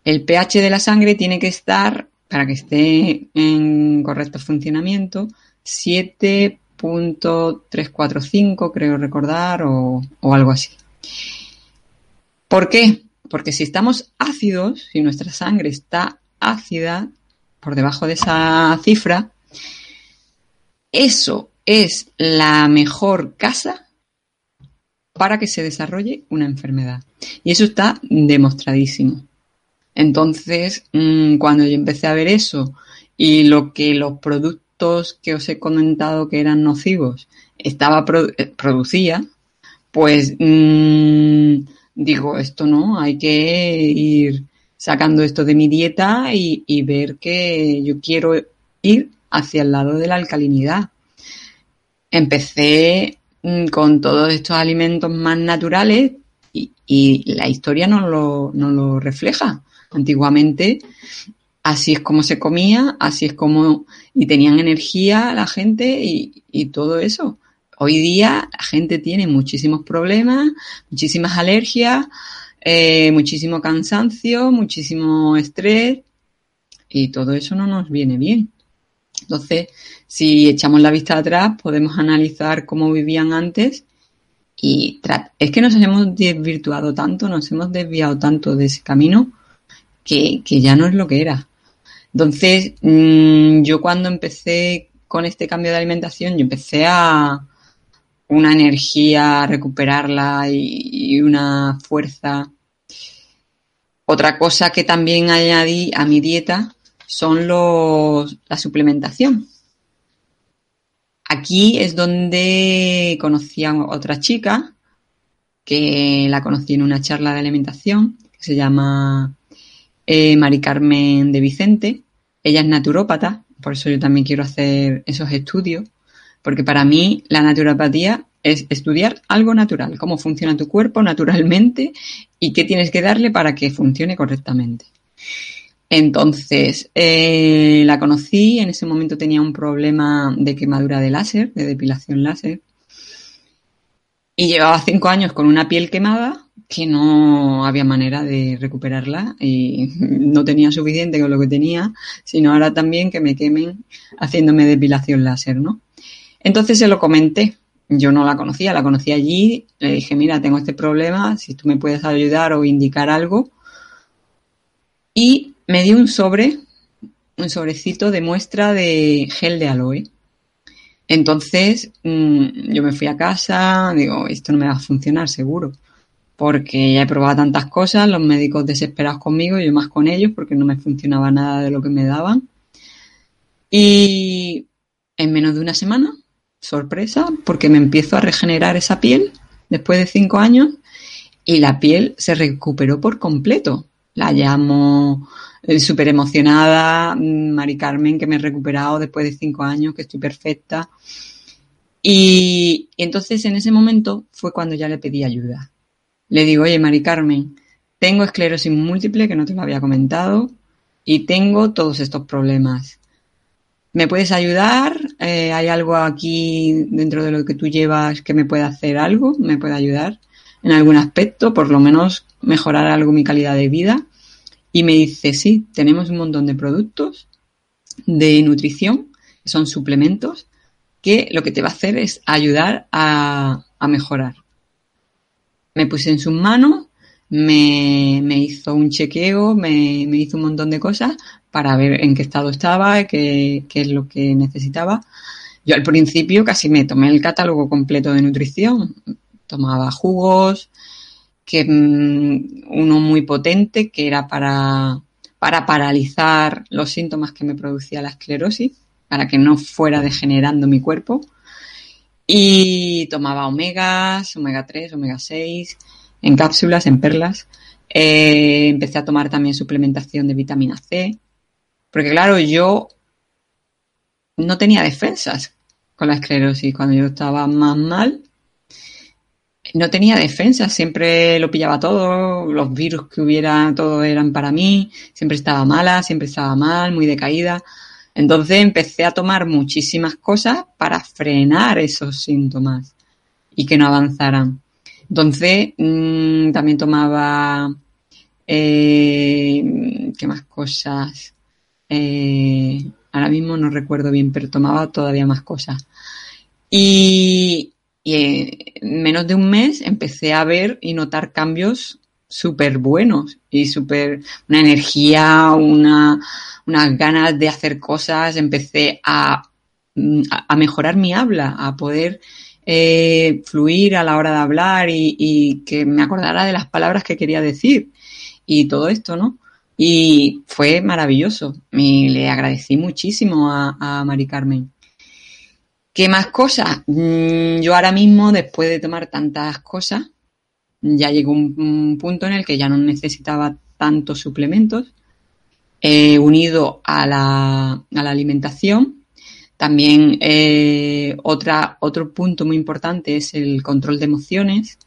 El pH de la sangre tiene que estar, para que esté en correcto funcionamiento, 7 0.345, creo recordar, o, o algo así. ¿Por qué? Porque si estamos ácidos, si nuestra sangre está ácida por debajo de esa cifra, eso es la mejor casa para que se desarrolle una enfermedad. Y eso está demostradísimo. Entonces, mm, cuando yo empecé a ver eso y lo que los productos que os he comentado que eran nocivos estaba eh, producía, pues mmm, digo, esto no, hay que ir sacando esto de mi dieta y, y ver que yo quiero ir hacia el lado de la alcalinidad. Empecé mm, con todos estos alimentos más naturales y, y la historia no lo, no lo refleja. Antiguamente así es como se comía, así es como y tenían energía la gente y, todo eso. Hoy día la gente tiene muchísimos problemas, muchísimas alergias, eh, muchísimo cansancio, muchísimo estrés y todo eso no nos viene bien. Entonces, si echamos la vista atrás, podemos analizar cómo vivían antes y es que nos hemos desvirtuado tanto, nos hemos desviado tanto de ese camino que ya no es lo que era. Entonces, mmm, yo cuando empecé con este cambio de alimentación, yo empecé a, una energía, recuperarla y, y, una fuerza. Otra cosa que también añadí a mi dieta son los, la suplementación. Aquí es donde conocí a otra chica que la conocí en una charla de alimentación que se llama eh, Mari Carmen de Vicente. Ella es naturópata, por eso yo también quiero hacer esos estudios porque para mí la naturopatía es estudiar algo natural, cómo funciona tu cuerpo naturalmente y qué tienes que darle para que funcione correctamente. Entonces, eh, la conocí, en ese momento tenía un problema de quemadura de láser, de depilación láser, y llevaba cinco años con una piel quemada que no había manera de recuperarla y no tenía suficiente con lo que tenía, sino ahora también que me quemen haciéndome depilación láser, ¿no? Entonces se lo comenté. Yo no la conocía, la conocí allí. Le dije, mira, tengo este problema, si tú me puedes ayudar o indicar algo. Y me dio un sobre, un sobrecito de muestra de gel de aloe. Entonces mmm, yo me fui a casa, digo, esto no me va a funcionar seguro, porque ya he probado tantas cosas, los médicos desesperados conmigo, yo más con ellos, porque no me funcionaba nada de lo que me daban. Y en menos de una semana sorpresa, porque me empiezo a regenerar esa piel después de cinco años y la piel se recuperó por completo. La llamo eh, súper emocionada, mm, Mari Carmen, que me he recuperado después de cinco años, que estoy perfecta. Y, y entonces en ese momento fue cuando ya le pedí ayuda. Le digo, oye, Mari Carmen, tengo esclerosis múltiple, que no te lo había comentado, y tengo todos estos problemas. ¿Me puedes ayudar? Eh, ¿Hay algo aquí dentro de lo que tú llevas que me pueda hacer algo? ¿Me puede ayudar en algún aspecto? Por lo menos mejorar algo mi calidad de vida. Y me dice, sí, tenemos un montón de productos de nutrición, que son suplementos, que lo que te va a hacer es ayudar a, a mejorar. Me puse en sus manos me, hizo un chequeo, me, me, hizo un montón de cosas para ver en qué estado estaba, qué, qué es lo que necesitaba. Yo al principio casi me tomé el catálogo completo de nutrición. Tomaba jugos, que mm, uno muy potente que era para, para paralizar los síntomas que me producía la esclerosis, para que no fuera degenerando mi cuerpo. Y tomaba omegas, omega 3, omega 6, en cápsulas, en perlas. Eh, empecé a tomar también suplementación de vitamina C, porque claro, yo no tenía defensas con la esclerosis. Cuando yo estaba más mal, no tenía defensas, siempre lo pillaba todo, los virus que hubiera, todo eran para mí, siempre estaba mala, siempre estaba mal, muy decaída. Entonces empecé a tomar muchísimas cosas para frenar esos síntomas y que no avanzaran. Entonces, mmm, también tomaba, eh, ¿qué más cosas? Eh, ahora mismo no recuerdo bien, pero tomaba todavía más cosas. Y, en menos de un mes empecé a ver y notar cambios súper buenos y súper una energía, una, unas ganas de hacer cosas. Empecé a, a mejorar mi habla, a poder eh, fluir a la hora de hablar y, que me acordara de las palabras que quería decir y todo esto, ¿no? Y fue maravilloso. Y le agradecí muchísimo a, a Mari Carmen. ¿Qué más cosas? Mm, yo ahora mismo, después de tomar tantas cosas, ya llegó un, punto en el que ya no necesitaba tantos suplementos. unido a la, a la alimentación, también eh, otra, otro punto muy importante es el control de emociones.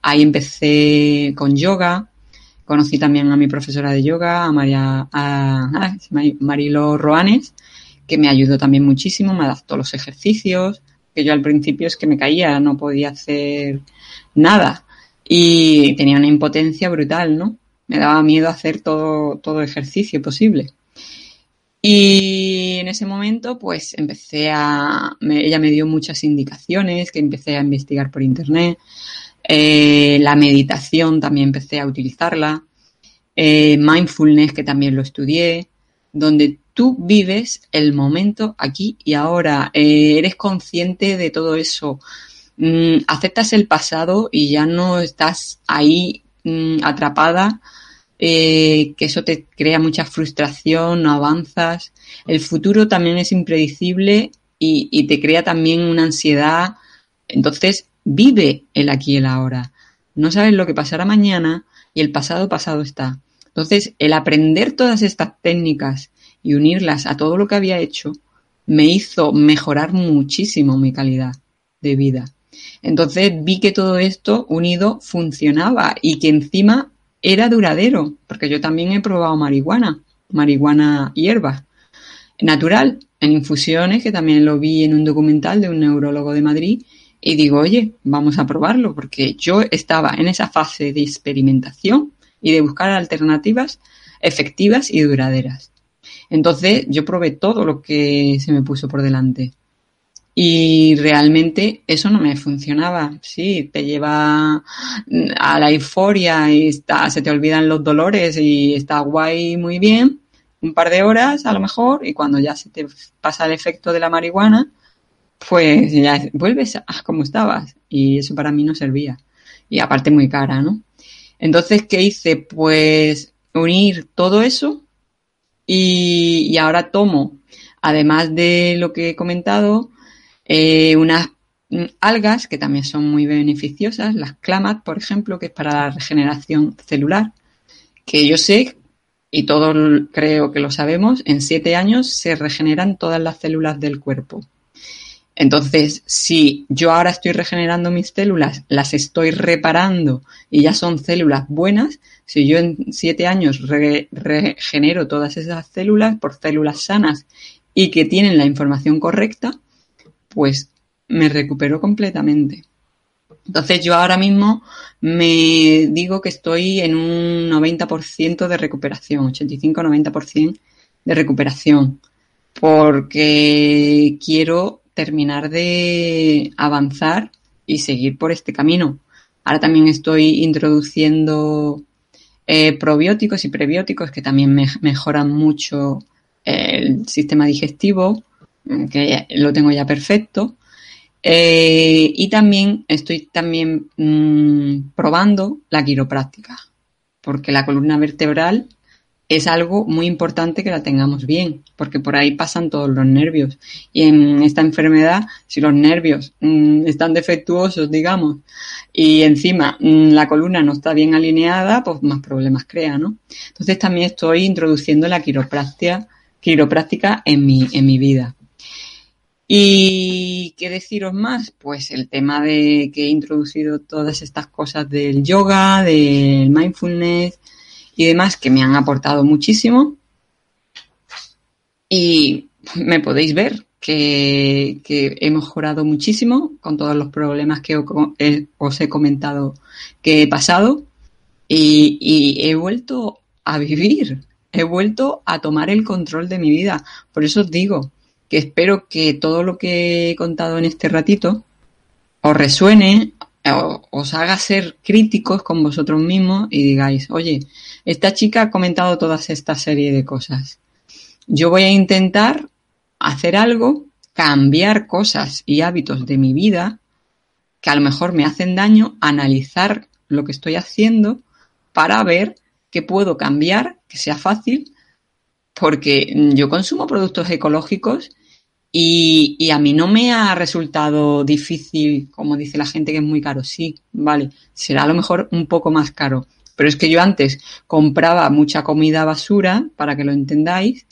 Ahí empecé con yoga. Conocí también a mi profesora de yoga, a María a, Marilo Roanes, que me ayudó también muchísimo, me adaptó los ejercicios, que yo al principio es que me caía, no podía hacer nada y tenía una impotencia brutal, ¿no? Me daba miedo hacer todo, todo ejercicio posible. Y en ese momento, pues empecé a. ella me dio muchas indicaciones que empecé a investigar por internet. Eh, la meditación también empecé a utilizarla. Eh, mindfulness, que también lo estudié. Donde tú vives el momento aquí y ahora. Eh, eres consciente de todo eso. Mm, aceptas el pasado y ya no estás ahí mm, atrapada eh, que eso te crea mucha frustración, no avanzas. El futuro también es impredecible y, te crea también una ansiedad. Entonces, vive el aquí y el ahora. No sabes lo que pasará mañana y el pasado pasado está. Entonces, el aprender todas estas técnicas y unirlas a todo lo que había hecho me hizo mejorar muchísimo mi calidad de vida. Entonces vi que todo esto unido funcionaba y que encima era duradero, porque yo también he probado marihuana, marihuana hierba, natural, en infusiones, que también lo vi en un documental de un neurólogo de Madrid, y digo, oye, vamos a probarlo, porque yo estaba en esa fase de experimentación y de buscar alternativas efectivas y duraderas. Entonces yo probé todo lo que se me puso por delante. Y realmente eso no me funcionaba. Sí, te lleva a la euforia y está, se te olvidan los dolores y está guay muy bien, un par de horas a lo mejor, y cuando ya se te pasa el efecto de la marihuana, pues ya vuelves a como estabas. Y eso para mí no servía. Y aparte muy cara, ¿no? Entonces, ¿qué hice? Pues unir todo eso y, y ahora tomo, además de lo que he comentado, eh, unas mm, algas que también son muy beneficiosas, las clamat, por ejemplo, que es para la regeneración celular, que yo sé, y todos creo que lo sabemos, en siete años se regeneran todas las células del cuerpo. Entonces, si yo ahora estoy regenerando mis células, las estoy reparando y ya son células buenas, si yo en siete años regenero todas esas células por células sanas y que tienen la información correcta, pues me recupero completamente. Entonces yo ahora mismo me digo que estoy en un 90% de recuperación, 85-90% de recuperación, porque quiero terminar de avanzar y seguir por este camino. Ahora también estoy introduciendo eh, probióticos y prebióticos que también me mejoran mucho el sistema digestivo que lo tengo ya perfecto. Eh, y también estoy también mm, probando la quiropráctica, porque la columna vertebral es algo muy importante que la tengamos bien, porque por ahí pasan todos los nervios. Y en esta enfermedad, si los nervios mm, están defectuosos, digamos, y encima mm, la columna no está bien alineada, pues más problemas crea, ¿no? Entonces también estoy introduciendo la quiropráctica, quiropráctica en mi, en mi vida. Y qué deciros más, pues el tema de que he introducido todas estas cosas del yoga, del mindfulness y demás que me han aportado muchísimo. Y me podéis ver que, he mejorado muchísimo con todos los problemas que os he comentado que he pasado y, y he vuelto a vivir, he vuelto a tomar el control de mi vida. Por eso os digo, que espero que todo lo que he contado en este ratito os resuene, os haga ser críticos con vosotros mismos y digáis, oye, esta chica ha comentado toda esta serie de cosas. Yo voy a intentar hacer algo, cambiar cosas y hábitos de mi vida que a lo mejor me hacen daño, analizar lo que estoy haciendo para ver qué puedo cambiar, que sea fácil, porque yo consumo productos ecológicos y, a mí no me ha resultado difícil, como dice la gente, que es muy caro. Sí, vale, será a lo mejor un poco más caro. Pero es que yo antes compraba mucha comida basura, para que lo entendáis,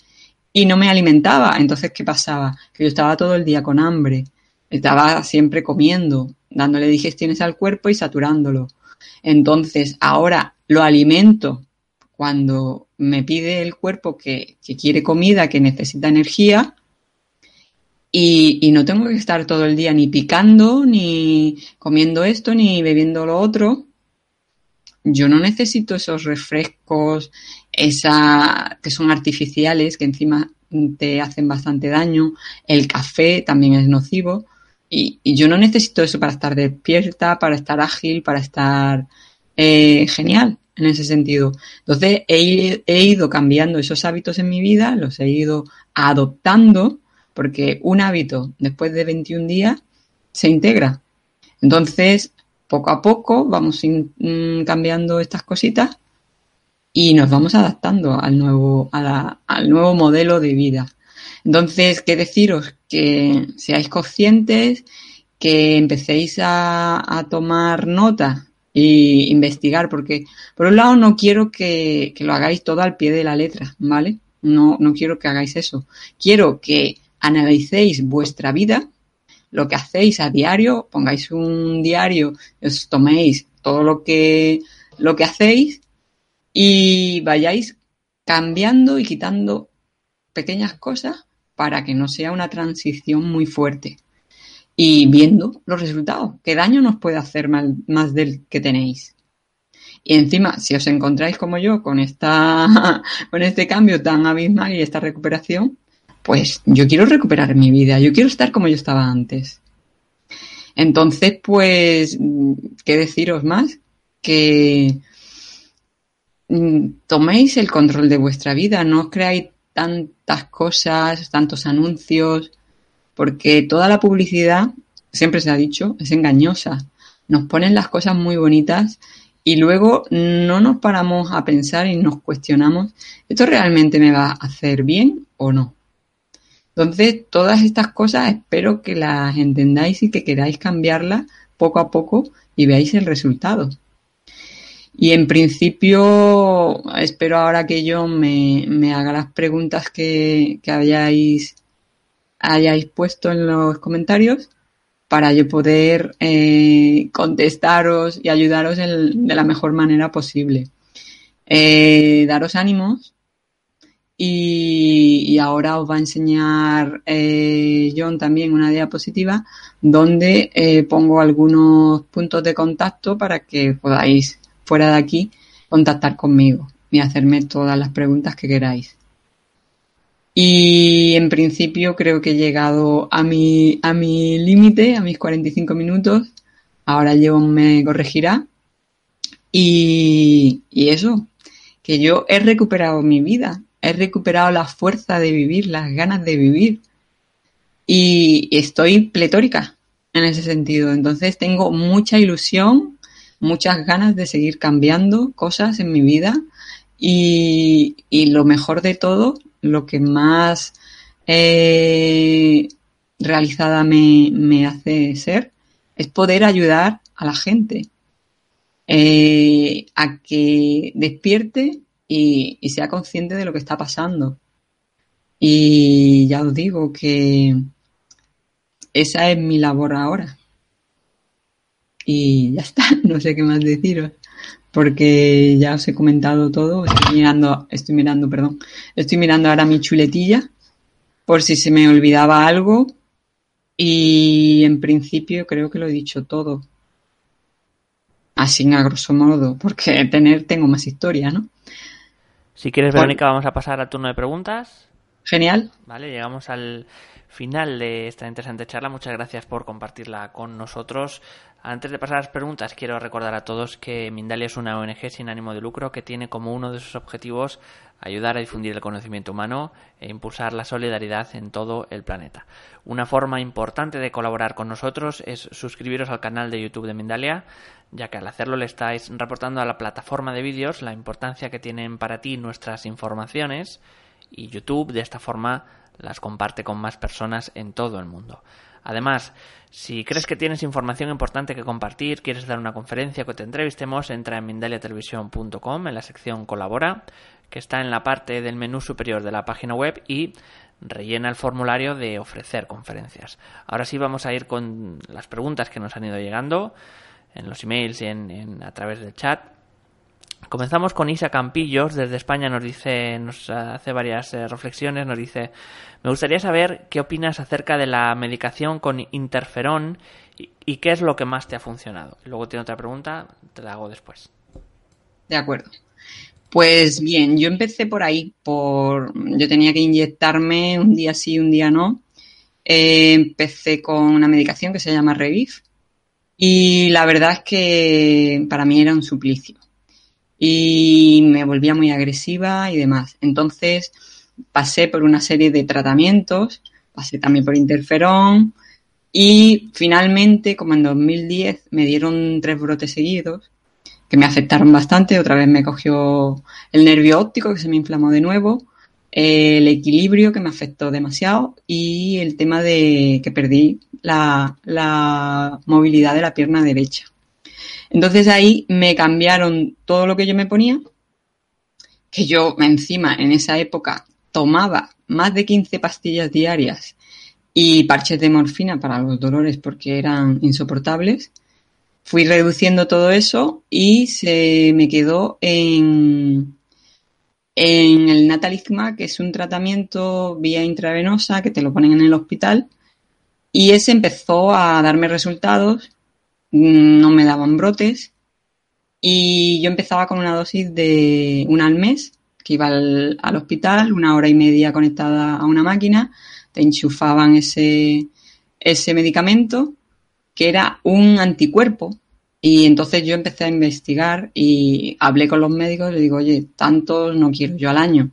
y no me alimentaba. Entonces, ¿qué pasaba? Que yo estaba todo el día con hambre. Estaba siempre comiendo, dándole digestiones al cuerpo y saturándolo. Entonces, ahora lo alimento cuando me pide el cuerpo que, quiere comida, que necesita energía, y, no tengo que estar todo el día ni picando, ni comiendo esto, ni bebiendo lo otro. Yo no necesito esos refrescos, esa, que son artificiales, que encima te hacen bastante daño. El café también es nocivo. Y, yo no necesito eso para estar despierta, para estar ágil, para estar eh, genial en ese sentido. Entonces he, he ido cambiando esos hábitos en mi vida, los he ido adoptando porque un hábito después de 21 días se integra. Entonces, poco a poco vamos mm, cambiando estas cositas y nos vamos adaptando al nuevo, al nuevo modelo de vida. Entonces, ¿qué deciros? Que seáis conscientes, que empecéis a, a tomar nota e investigar, porque por un lado no quiero que, que, lo hagáis todo al pie de la letra, ¿vale? No, no quiero que hagáis eso. Quiero que analicéis vuestra vida, lo que hacéis a diario, pongáis un diario, os toméis todo lo que, lo que hacéis y vayáis cambiando y quitando pequeñas cosas para que no sea una transición muy fuerte y viendo los resultados. ¿Qué daño nos puede hacer más, más del que tenéis? Y encima, si os encontráis como yo con esta, con este cambio tan abismal y esta recuperación, pues yo quiero recuperar mi vida, yo quiero estar como yo estaba antes. Entonces, pues, ¿qué deciros más? Que mm, toméis el control de vuestra vida, no os creáis tantas cosas, tantos anuncios, porque toda la publicidad, siempre se ha dicho, es engañosa. Nos ponen las cosas muy bonitas y luego no nos paramos a pensar y nos cuestionamos, ¿esto realmente me va a hacer bien o no? Entonces, todas estas cosas espero que las entendáis y que queráis cambiarlas poco a poco y veáis el resultado. Y en principio, espero ahora que yo me, haga las preguntas que, que hayáis, hayáis puesto en los comentarios para yo poder eh, contestaros y ayudaros de la mejor manera posible. Eh, daros ánimos y, ahora os va a enseñar eh, John también una diapositiva donde eh, pongo algunos puntos de contacto para que podáis fuera de aquí contactar conmigo y hacerme todas las preguntas que queráis. Y en principio creo que he llegado a mi, a mi límite, a mis 45 minutos. Ahora John me corregirá. Y, y eso, que yo he recuperado mi vida he recuperado la fuerza de vivir, las ganas de vivir. Y estoy pletórica en ese sentido. Entonces tengo mucha ilusión, muchas ganas de seguir cambiando cosas en mi vida. Y, lo mejor de todo, lo que más eh, realizada me, hace ser, es poder ayudar a la gente eh, a que despierte y, sea consciente de lo que está pasando. Y ya os digo que esa es mi labor ahora. Y ya está, no sé qué más deciros. Porque ya os he comentado todo. Estoy mirando, estoy mirando, perdón. Estoy mirando ahora mi chuletilla. Por si se me olvidaba algo. Y en principio creo que lo he dicho todo. Así a grosso modo. Porque tener tengo más historia, ¿no?
Si quieres, Verónica, vamos a pasar al turno de preguntas.
Genial.
Vale, llegamos al final de esta interesante charla. Muchas gracias por compartirla con nosotros. Antes de pasar a las preguntas, quiero recordar a todos que Mindalia es una ONG sin ánimo de lucro que tiene como uno de sus objetivos ayudar a difundir el conocimiento humano e impulsar la solidaridad en todo el planeta. Una forma importante de colaborar con nosotros es suscribiros al canal de YouTube de Mindalia, ya que al hacerlo le estáis reportando a la plataforma de vídeos la importancia que tienen para ti nuestras informaciones y YouTube de esta forma las comparte con más personas en todo el mundo. Además, si crees que tienes información importante que compartir, quieres dar una conferencia que te entrevistemos, entra en mindaliatelevisión.com en la sección Colabora, que está en la parte del menú superior de la página web y rellena el formulario de ofrecer conferencias. Ahora sí vamos a ir con las preguntas que nos han ido llegando en los emails y en, a través del chat. Comenzamos con Isa Campillos, desde España nos dice, nos hace varias eh, reflexiones, nos dice, me gustaría saber qué opinas acerca de la medicación con interferón y, qué es lo que más te ha funcionado. luego tiene otra pregunta, te la hago después.
De acuerdo. Pues bien, yo empecé por ahí, por yo tenía que inyectarme un día sí, un día no. Eh, empecé con una medicación que se llama Revif y la verdad es que para mí era un suplicio y me volvía muy agresiva y demás. Entonces pasé por una serie de tratamientos, pasé también por interferón y finalmente, como en 2010, me dieron tres brotes seguidos que me afectaron bastante. Otra vez me cogió el nervio óptico que se me inflamó de nuevo, el equilibrio que me afectó demasiado y el tema de que perdí la, la movilidad de la pierna derecha. Entonces ahí me cambiaron todo lo que yo me ponía, que yo encima en esa época tomaba más de 15 pastillas diarias y parches de morfina para los dolores porque eran insoportables. Fui reduciendo todo eso y se me quedó en, el natalizma, que es un tratamiento vía intravenosa que te lo ponen en el hospital. Y ese empezó a darme resultados no me daban brotes y yo empezaba con una dosis de una al mes, que iba al, hospital, una hora y media conectada a una máquina, te enchufaban ese, ese medicamento que era un anticuerpo. Y entonces yo empecé a investigar y hablé con los médicos y le digo, oye, tantos no quiero yo al año.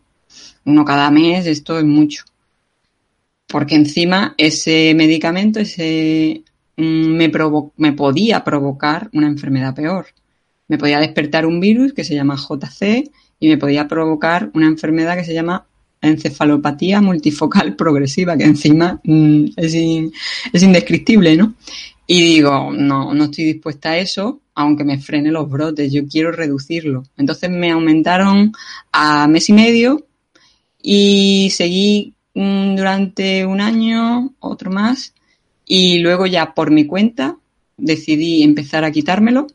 Uno cada mes, esto es mucho. Porque encima ese medicamento, ese Mm, me, podía provocar una enfermedad peor. Me podía despertar un virus que se llama JC y me podía provocar una enfermedad que se llama encefalopatía multifocal progresiva, que encima mm, es, es, indescriptible, ¿no? Y digo, no, no estoy dispuesta a eso, aunque me frene los brotes, yo quiero reducirlo. Entonces me aumentaron a mes y medio y seguí mm, durante un año, otro más, y luego ya por mi cuenta decidí empezar a quitármelo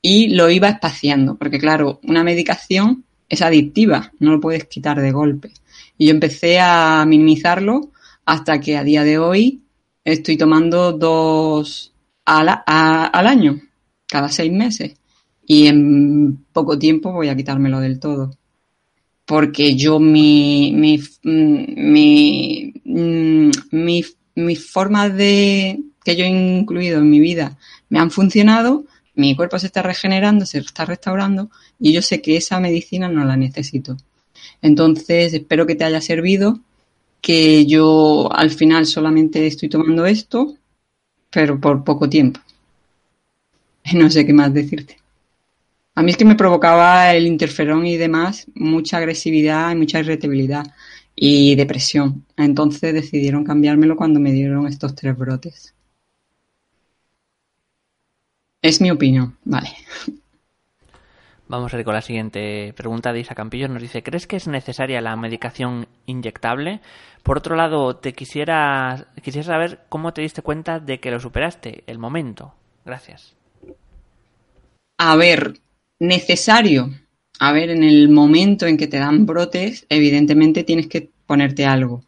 y lo iba espaciando, porque claro, una medicación es adictiva, no lo puedes quitar de golpe. Y yo empecé a minimizarlo hasta que a día de hoy estoy tomando dos al, al año, cada seis meses. Y en poco tiempo voy a quitármelo del todo. Porque yo mi, mi, mi, mi mis formas de que yo he incluido en mi vida me han funcionado, mi cuerpo se está regenerando, se está restaurando y yo sé que esa medicina no la necesito. Entonces, espero que te haya servido, que yo al final solamente estoy tomando esto, pero por poco tiempo. No sé qué más decirte. A mí es que me provocaba el interferón y demás mucha agresividad y mucha irritabilidad y depresión. Entonces decidieron cambiármelo cuando me dieron estos tres brotes. Es mi opinión, vale.
Vamos a ir con la siguiente pregunta de Isa Campillo. Nos dice, ¿crees que es necesaria la medicación inyectable? Por otro lado, te quisiera, quisiera saber cómo te diste cuenta de que lo superaste, el momento. Gracias.
A ver, necesario a ver, en el momento en que te dan brotes, evidentemente tienes que ponerte algo.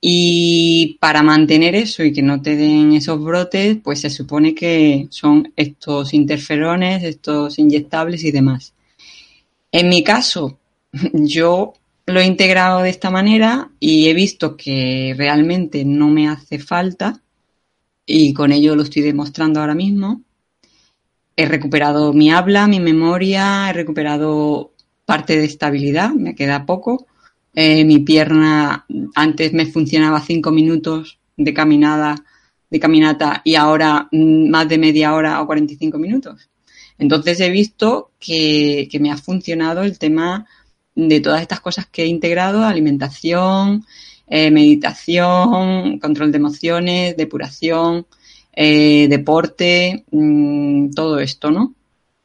Y para mantener eso y que no te den esos brotes, pues se supone que son estos interferones, estos inyectables y demás. En mi caso, yo lo he integrado de esta manera y he visto que realmente no me hace falta y con ello lo estoy demostrando ahora mismo. He recuperado mi habla, mi memoria, he recuperado parte de estabilidad, me queda poco. Eh, mi pierna antes me funcionaba cinco minutos de caminada, de caminata y ahora mm, más de media hora o 45 minutos. Entonces he visto que, que me ha funcionado el tema de todas estas cosas que he integrado, alimentación, eh, meditación, control de emociones, depuración, eh, deporte, mm, todo esto, ¿no?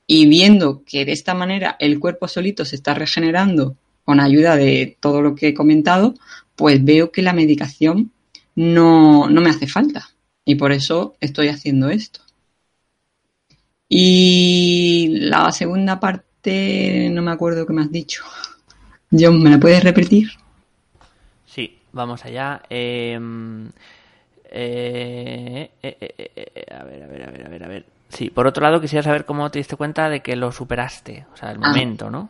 Y viendo que de esta manera el cuerpo solito se está regenerando con ayuda de todo lo que he comentado, pues veo que la medicación no, no me hace falta. Y por eso estoy haciendo esto. Y la segunda parte, no me acuerdo qué me has dicho. John, ¿me la puedes repetir?
Sí, vamos allá. Eh, eh, eh, a ver, a ver, a ver, a ver, a ver. Sí, por otro lado quisiera saber cómo te diste cuenta de que lo superaste, o sea, el ah. momento, ¿no?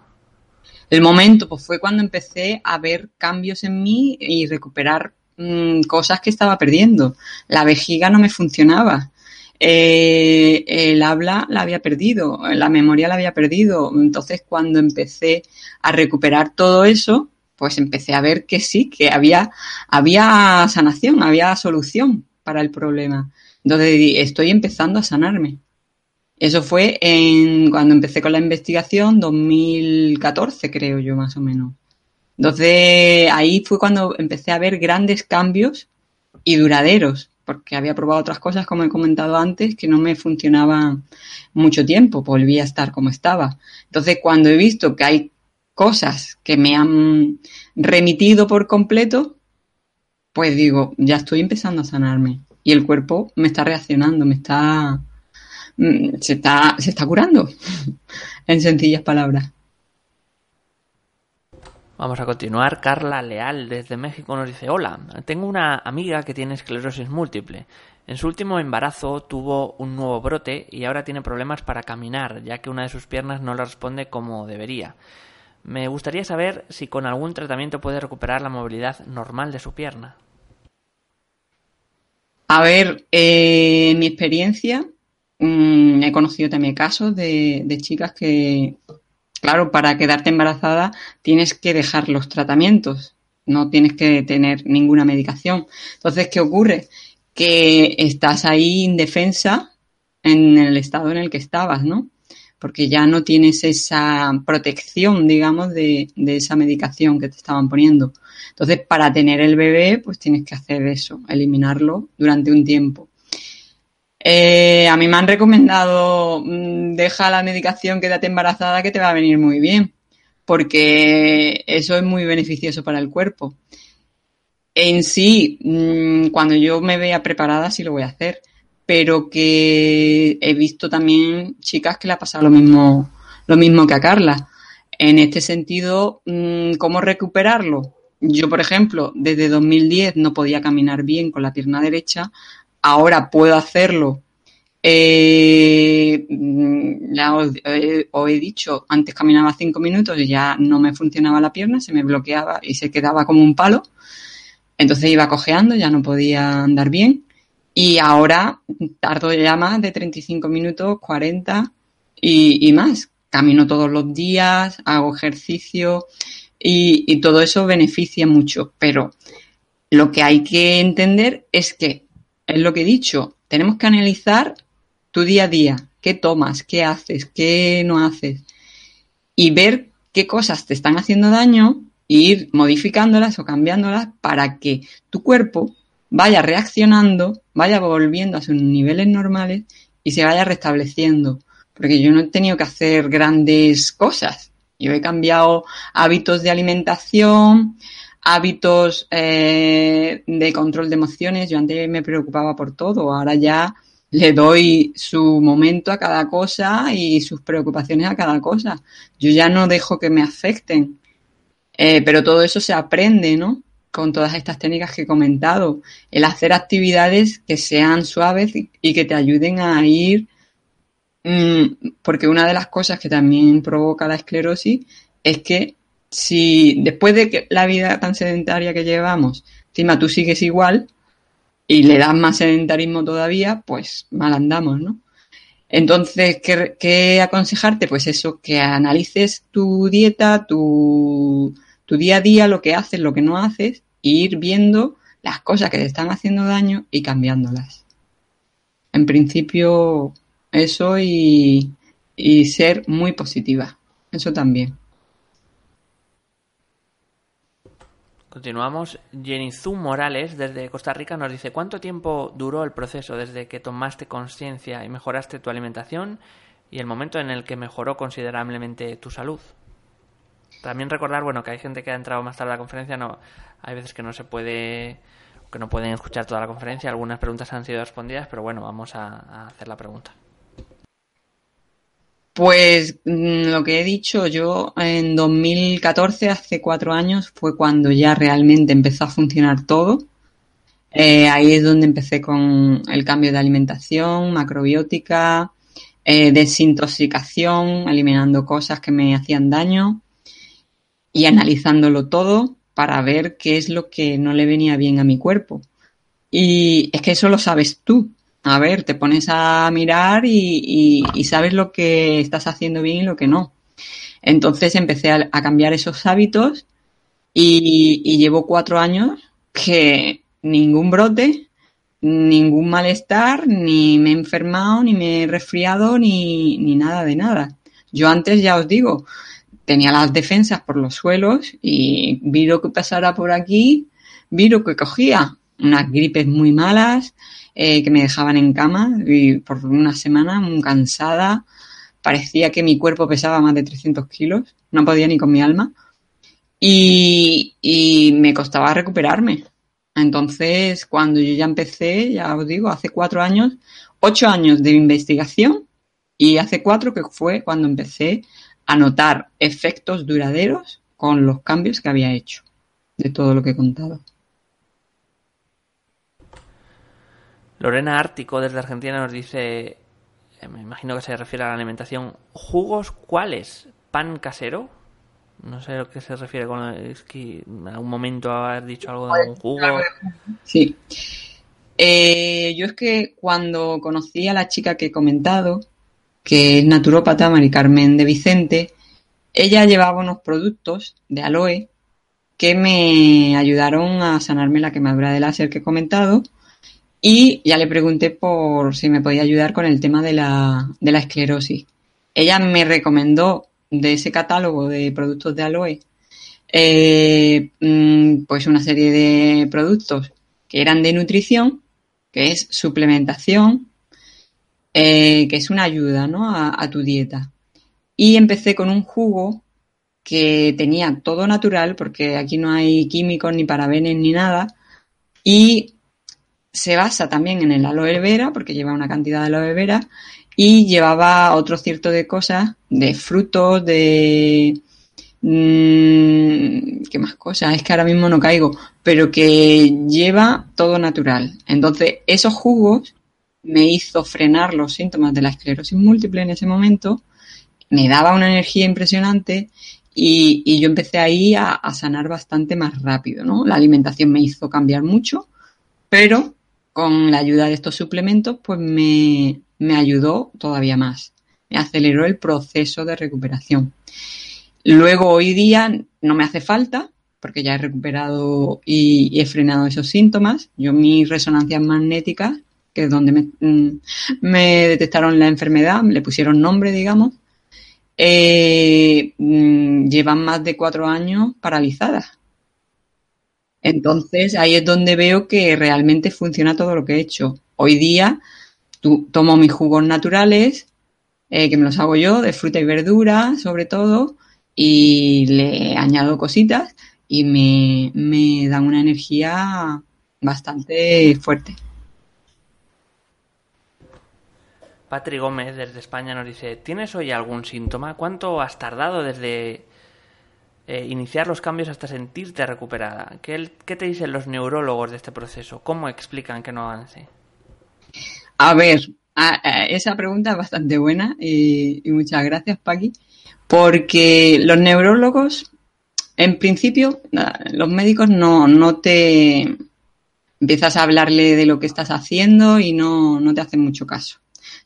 El momento, pues fue cuando empecé a ver cambios en mí y recuperar mm, cosas que estaba perdiendo. La vejiga no me funcionaba. el habla la había perdido, la memoria la había perdido. Entonces, cuando empecé a recuperar todo eso, pues empecé a ver que sí, que había, había sanación, había solución para el problema. Entonces estoy empezando a sanarme. Eso fue en, cuando empecé con la investigación, 2014 creo yo más o menos. Entonces ahí fue cuando empecé a ver grandes cambios y duraderos, porque había probado otras cosas, como he comentado antes, que no me funcionaban mucho tiempo, volví a estar como estaba. Entonces cuando he visto que hay cosas que me han remitido por completo, pues digo, ya estoy empezando a sanarme. Y el cuerpo me está reaccionando, me está. Mm, se está, se está curando. en sencillas palabras.
Vamos a continuar. Carla Leal desde México nos dice, hola, tengo una amiga que tiene esclerosis múltiple. En su último embarazo tuvo un nuevo brote y ahora tiene problemas para caminar, ya que una de sus piernas no le responde como debería. Me gustaría saber si con algún tratamiento puede recuperar la movilidad normal de su pierna.
A ver, eh, en mi experiencia mm, he conocido también casos de, chicas que, claro, para quedarte embarazada tienes que dejar los tratamientos, no tienes que tener ninguna medicación. Entonces, ¿qué ocurre? Que estás ahí indefensa en el estado en el que estabas, ¿no? Porque ya no tienes esa protección, digamos, de, esa medicación que te estaban poniendo. Entonces, para tener el bebé, pues tienes que hacer eso, eliminarlo durante un tiempo. Eh, a mí me han recomendado, mm, deja la medicación, quédate embarazada, que te va a venir muy bien, porque eso es muy beneficioso para el cuerpo. En sí, mm, cuando yo me vea preparada, sí lo voy a hacer pero que he visto también chicas que le ha pasado lo mismo, lo mismo que a Carla. En este sentido, mm, ¿cómo recuperarlo? Yo, por ejemplo, desde 2010 no podía caminar bien con la pierna derecha, ahora puedo hacerlo. Eh, mm, ya os, he dicho, antes caminaba cinco minutos y ya no me funcionaba la pierna, se me bloqueaba y se quedaba como un palo. Entonces iba cojeando, ya no podía andar bien. Y ahora tardo ya más de 35 minutos, 40 y, más. Camino todos los días, hago ejercicio y, y todo eso beneficia mucho. Pero lo que hay que entender es que, es lo que he dicho, tenemos que analizar tu día a día, qué tomas, qué haces, qué no haces y ver qué cosas te están haciendo daño e ir modificándolas o cambiándolas para que tu cuerpo vaya reaccionando, vaya volviendo a sus niveles normales y se vaya restableciendo. Porque yo no he tenido que hacer grandes cosas. Yo he cambiado hábitos de alimentación, hábitos eh, de control de emociones. Yo antes me preocupaba por todo, ahora ya le doy su momento a cada cosa y sus preocupaciones a cada cosa. Yo ya no dejo que me afecten. Eh, pero todo eso se aprende, ¿no? Con todas estas técnicas que he comentado, el hacer actividades que sean suaves y que te ayuden a ir, mm, porque una de las cosas que también provoca la esclerosis es que si después de la vida tan sedentaria que llevamos, encima tú sigues igual y le das más sedentarismo todavía, pues mal andamos, ¿no? Entonces, ¿qué, aconsejarte? Pues eso, que analices tu dieta, tu, tu día a día, lo que haces, lo que no haces, ir viendo las cosas que te están haciendo daño y cambiándolas. En principio, eso y, y ser muy positiva. Eso también.
Continuamos. Jenizú Morales, desde Costa Rica, nos dice: ¿Cuánto tiempo duró el proceso desde que tomaste conciencia y mejoraste tu alimentación y el momento en el que mejoró considerablemente tu salud? También recordar, bueno, que hay gente que ha entrado más tarde a la conferencia, no, hay veces que no se puede, que no pueden escuchar toda la conferencia. Algunas preguntas han sido respondidas, pero bueno, vamos a hacer la pregunta.
Pues mm, lo que he dicho yo en 2014, hace cuatro años, fue cuando ya realmente empezó a funcionar todo. Eh, ahí es donde empecé con el cambio de alimentación, macrobiótica, eh, desintoxicación, eliminando cosas que me hacían daño y analizándolo todo para ver qué es lo que no le venía bien a mi cuerpo. Y es que eso lo sabes tú a ver, te pones a mirar y, sabes lo que estás haciendo bien y lo que no. Entonces empecé a, cambiar esos hábitos y, llevo cuatro años que ningún brote, ningún malestar, ni me he enfermado, ni me he resfriado, ni, ni nada de nada. Yo antes, ya os digo, tenía las defensas por los suelos y vi lo que pasara por aquí, vi lo que cogía. Unas gripes muy malas, eh, que me dejaban en cama y por una semana muy cansada. Parecía que mi cuerpo pesaba más de 300 kilos, no podía ni con mi alma. Y, y me costaba recuperarme. Entonces, cuando yo ya empecé, ya os digo, hace cuatro años, ocho años de investigación y hace cuatro que fue cuando empecé a notar efectos duraderos con los cambios que había hecho de todo lo que he contado.
Lorena Ártico desde Argentina nos dice, eh, me imagino que se refiere a la alimentación, ¿jugos cuáles? ¿Pan casero? No sé a lo que se refiere con... Es que en algún momento haber dicho algo de un jugo.
Sí. Eh, yo es que cuando conocí a la chica que he comentado, que es naturópata, Mari Carmen de Vicente, ella llevaba unos productos de aloe que me ayudaron a sanarme la quemadura de láser que he comentado y ya le pregunté por si me podía ayudar con el tema de la, de la esclerosis. Ella me recomendó de ese catálogo de productos de aloe, eh, mm, pues una serie de productos que eran de nutrición, que es suplementación, eh, que es una ayuda ¿no? a, a, tu dieta. Y empecé con un jugo que tenía todo natural, porque aquí no hay químicos ni parabenes ni nada, y se basa también en el aloe vera, porque lleva una cantidad de aloe vera, y llevaba otro cierto de cosas, de frutos, de... Mmm, ¿Qué más cosas? Es que ahora mismo no caigo, pero que lleva todo natural. Entonces, esos jugos me hizo frenar los síntomas de la esclerosis múltiple en ese momento, me daba una energía impresionante y, yo empecé ahí a, sanar bastante más rápido, ¿no? La alimentación me hizo cambiar mucho, pero con la ayuda de estos suplementos, pues me, ayudó todavía más. Me aceleró el proceso de recuperación. Luego, hoy día, no me hace falta, porque ya he recuperado y, he frenado esos síntomas. Yo mis resonancias magnéticas, que es donde me, mm, detectaron la enfermedad, le pusieron nombre, digamos, eh, mm, llevan más de cuatro años paralizadas. Entonces ahí es donde veo que realmente funciona todo lo que he hecho. Hoy día tomo mis jugos naturales, eh, que me los hago yo, de fruta y verdura sobre todo, y le añado cositas y me, me dan una energía bastante fuerte.
Patri Gómez desde España nos dice, ¿tienes hoy algún síntoma? ¿Cuánto has tardado desde eh, iniciar los cambios hasta sentirte recuperada. ¿Qué, te dicen los neurólogos de este proceso? ¿Cómo explican que no avance?
A ver, esa pregunta es bastante buena y, muchas gracias, Paqui, porque los neurólogos en principio, los médicos no, no te empiezas a hablarle de lo que estás haciendo y no, no te hacen mucho caso.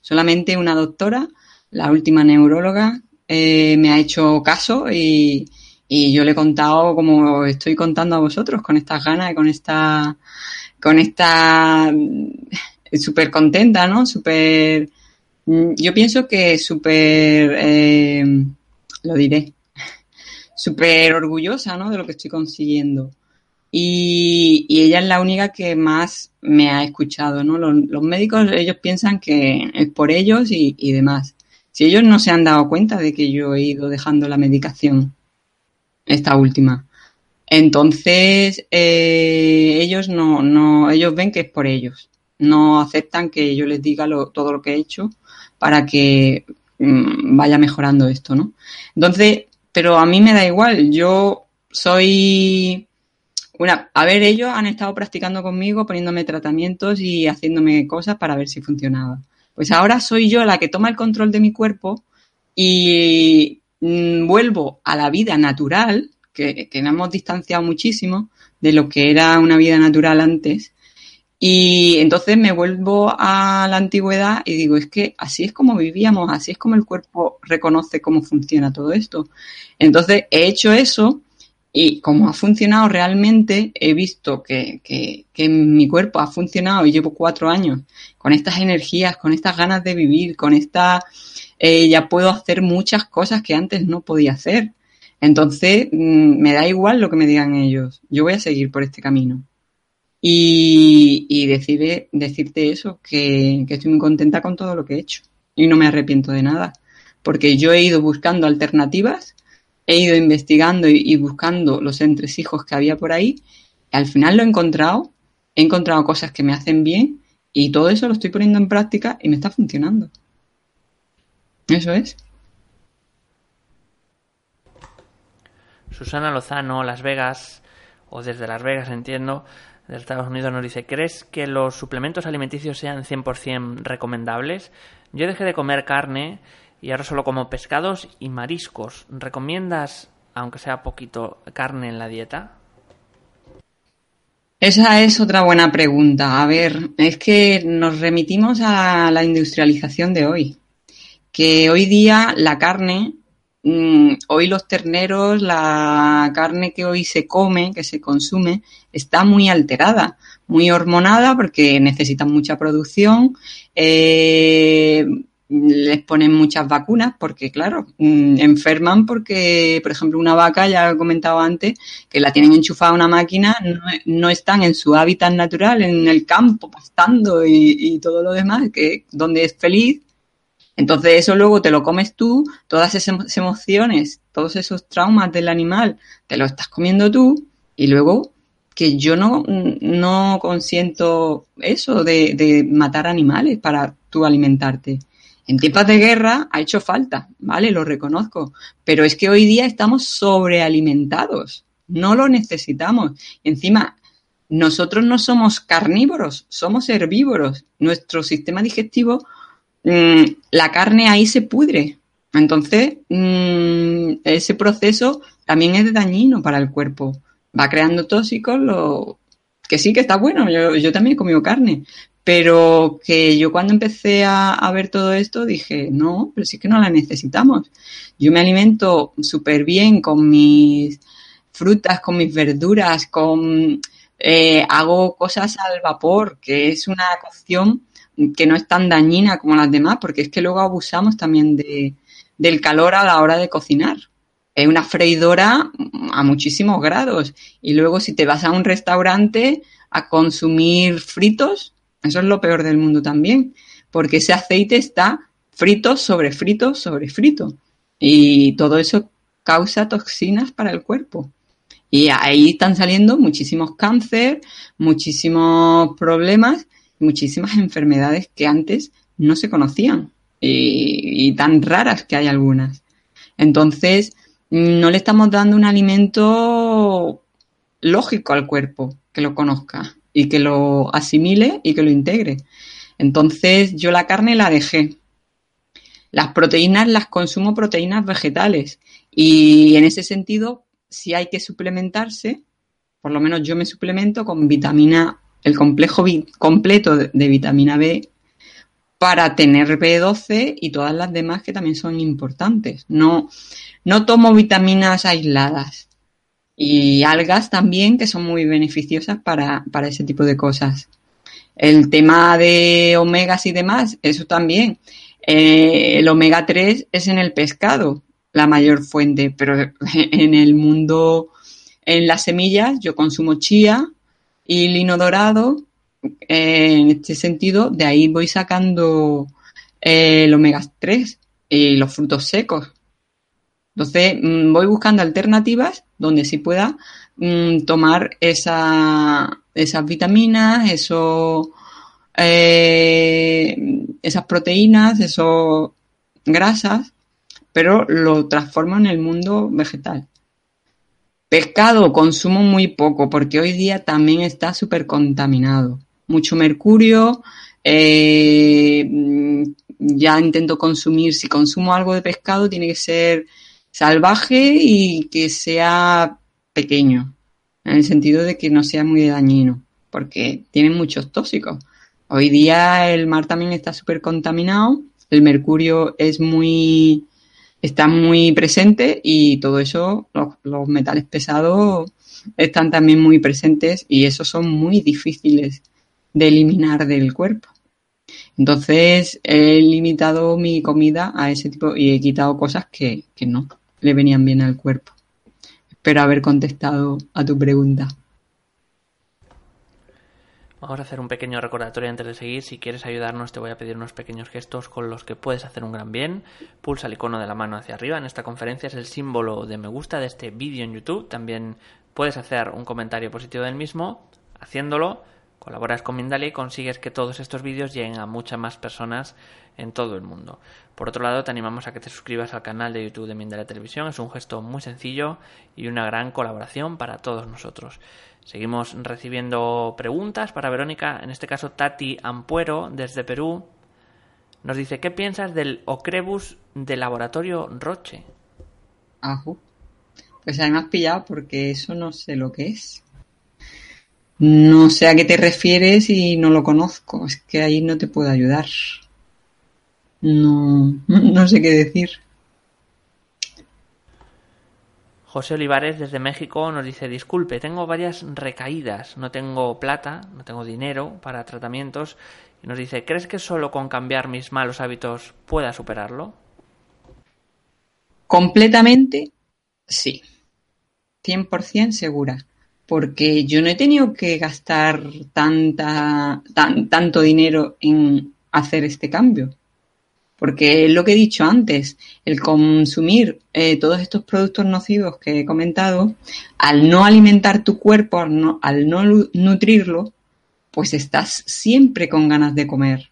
Solamente una doctora, la última neuróloga, eh, me ha hecho caso y, yo le he contado como estoy contando a vosotros, con estas ganas y con esta, con esta súper contenta, ¿no? Súper, yo pienso que súper, eh, lo diré, súper orgullosa, ¿no? De lo que estoy consiguiendo. Y, ella es la única que más me ha escuchado, ¿no? Los, médicos, ellos piensan que es por ellos y, y, demás. Si ellos no se han dado cuenta de que yo he ido dejando la medicación, esta última. Entonces, eh, ellos no, no, ellos ven que es por ellos. No aceptan que yo les diga todo lo que he hecho para que mm, vaya mejorando esto, ¿no? Entonces, pero a mí me da igual. Yo soy a ver, ellos han estado practicando conmigo, poniéndome tratamientos y haciéndome cosas para ver si funcionaba. Pues ahora soy yo la que toma el control de mi cuerpo y mm, vuelvo a la vida natural, que, que nos hemos distanciado muchísimo de lo que era una vida natural antes, y entonces me vuelvo a la antigüedad y digo, es que así es como vivíamos, así es como el cuerpo reconoce cómo funciona todo esto. Entonces he hecho eso y como ha funcionado realmente, he visto que, que, que mi cuerpo ha funcionado y llevo cuatro años con estas energías, con estas ganas de vivir, con esta, eh, ya puedo hacer muchas cosas que antes no podía hacer. Entonces, mm, me da igual lo que me digan ellos. Yo voy a seguir por este camino. Y, y decirte eso, que, que estoy muy contenta con todo lo que he hecho. Y no me arrepiento de nada. Porque yo he ido buscando alternativas he ido investigando y, buscando los entresijos que había por ahí. al final lo he encontrado, he encontrado cosas que me hacen bien y todo eso lo estoy poniendo en práctica y me está funcionando. Eso es.
Susana Lozano, Las Vegas, o desde Las Vegas entiendo, de Estados Unidos nos dice, ¿crees que los suplementos alimenticios sean 100% recomendables? Yo dejé de comer carne y ahora solo como pescados y mariscos. ¿Recomiendas, aunque sea poquito, carne en la dieta?
Esa es otra buena pregunta. A ver, es que nos remitimos a la industrialización de hoy. Que hoy día la carne, mm, hoy los terneros, la carne que hoy se come, que se consume, está muy alterada, muy hormonada porque necesitan mucha producción. Eh, les ponen muchas vacunas porque, claro, mm, enferman porque, por ejemplo, una vaca, ya he comentado antes, que la tienen enchufada a una máquina, no, están en su hábitat natural, en el campo, pastando y, todo lo demás, que donde es feliz. Entonces eso luego te lo comes tú, todas esas emociones, todos esos traumas del animal, te lo estás comiendo tú y luego que yo no, no consiento eso de, de matar animales para tú alimentarte. En tiempos de guerra ha hecho falta, ¿vale? Lo reconozco. Pero es que hoy día estamos sobrealimentados. No lo necesitamos. encima, nosotros no somos carnívoros, somos herbívoros. Nuestro sistema digestivo, mm, la carne ahí se pudre. Entonces, mm, ese proceso también es dañino para el cuerpo. Va creando tóxicos, lo, que sí que está bueno. Yo, yo también he comido carne, pero que yo cuando empecé a, ver todo esto dije, no, pero sí que no la necesitamos. Yo me alimento súper bien con mis frutas, con mis verduras, con eh, hago cosas al vapor, que es una cocción que no es tan dañina como las demás, porque es que luego abusamos también de, del calor a la hora de cocinar. Es una freidora a muchísimos grados. Y luego si te vas a un restaurante a consumir fritos, eso es lo peor del mundo también, porque ese aceite está frito sobre frito sobre frito. Y todo eso causa toxinas para el cuerpo. Y ahí están saliendo muchísimos cáncer, muchísimos problemas, muchísimas enfermedades que antes no se conocían y, y, tan raras que hay algunas. Entonces, no le estamos dando un alimento lógico al cuerpo que lo conozca y que lo asimile y que lo integre. Entonces yo la carne la dejé. Las proteínas las consumo proteínas vegetales y en ese sentido si hay que suplementarse, por lo menos yo me suplemento con vitamina, el complejo completo de, de vitamina B para tener B12 y todas las demás que también son importantes. No, no tomo vitaminas aisladas y algas también que son muy beneficiosas para, para ese tipo de cosas. El tema de omegas y demás, eso también. Eh, el omega 3 es en el pescado la mayor fuente, pero en el mundo, en las semillas, yo consumo chía y lino dorado en este sentido, de ahí voy sacando eh, el omega 3 y los frutos secos. Entonces, mm, voy buscando alternativas donde sí pueda mm, tomar esa, esas vitaminas, eso, eh, esas proteínas, esos grasas, pero lo transformo en el mundo vegetal. Pescado consumo muy poco porque hoy día también está súper contaminado mucho mercurio. Eh, ya intento consumir, si consumo algo de pescado, tiene que ser salvaje y que sea pequeño, en el sentido de que no sea muy dañino, porque tiene muchos tóxicos. Hoy día el mar también está súper contaminado, el mercurio es muy, está muy presente y todo eso, los, los metales pesados están también muy presentes y esos son muy difíciles de eliminar del cuerpo. Entonces he limitado mi comida a ese tipo y he quitado cosas que, no le venían bien al cuerpo. Espero haber contestado a tu pregunta.
Vamos a hacer un pequeño recordatorio antes de seguir. Si quieres ayudarnos, te voy a pedir unos pequeños gestos con los que puedes hacer un gran bien. Pulsa el icono de la mano hacia arriba. En esta conferencia es el símbolo de me gusta de este vídeo en YouTube. También puedes hacer un comentario positivo del mismo. Haciéndolo, Colaboras con Mindalia y consigues que todos estos vídeos lleguen a muchas más personas en todo el mundo. Por otro lado, te animamos a que te suscribas al canal de YouTube de Mindalia Televisión. Es un gesto muy sencillo y una gran colaboración para todos nosotros. Seguimos recibiendo preguntas para Verónica. En este caso, Tati Ampuero, desde Perú, nos dice: ¿Qué piensas del Ocrebus de Laboratorio Roche?
Ajú. Pues ahí me has pillado porque eso no sé lo que es. No sé a qué te refieres y no lo conozco. Es que ahí no te puedo ayudar. No, no sé qué decir.
José Olivares desde México nos dice, disculpe, tengo varias recaídas, no tengo plata, no tengo dinero para tratamientos. Y nos dice, ¿crees que solo con cambiar mis malos hábitos pueda superarlo?
Completamente sí. 100% segura porque yo no he tenido que gastar tanta, tan, tanto dinero en hacer este cambio. Porque lo que he dicho antes, el consumir eh, todos estos productos nocivos que he comentado, al no alimentar tu cuerpo, al no, al no nutrirlo, pues estás siempre con ganas de comer,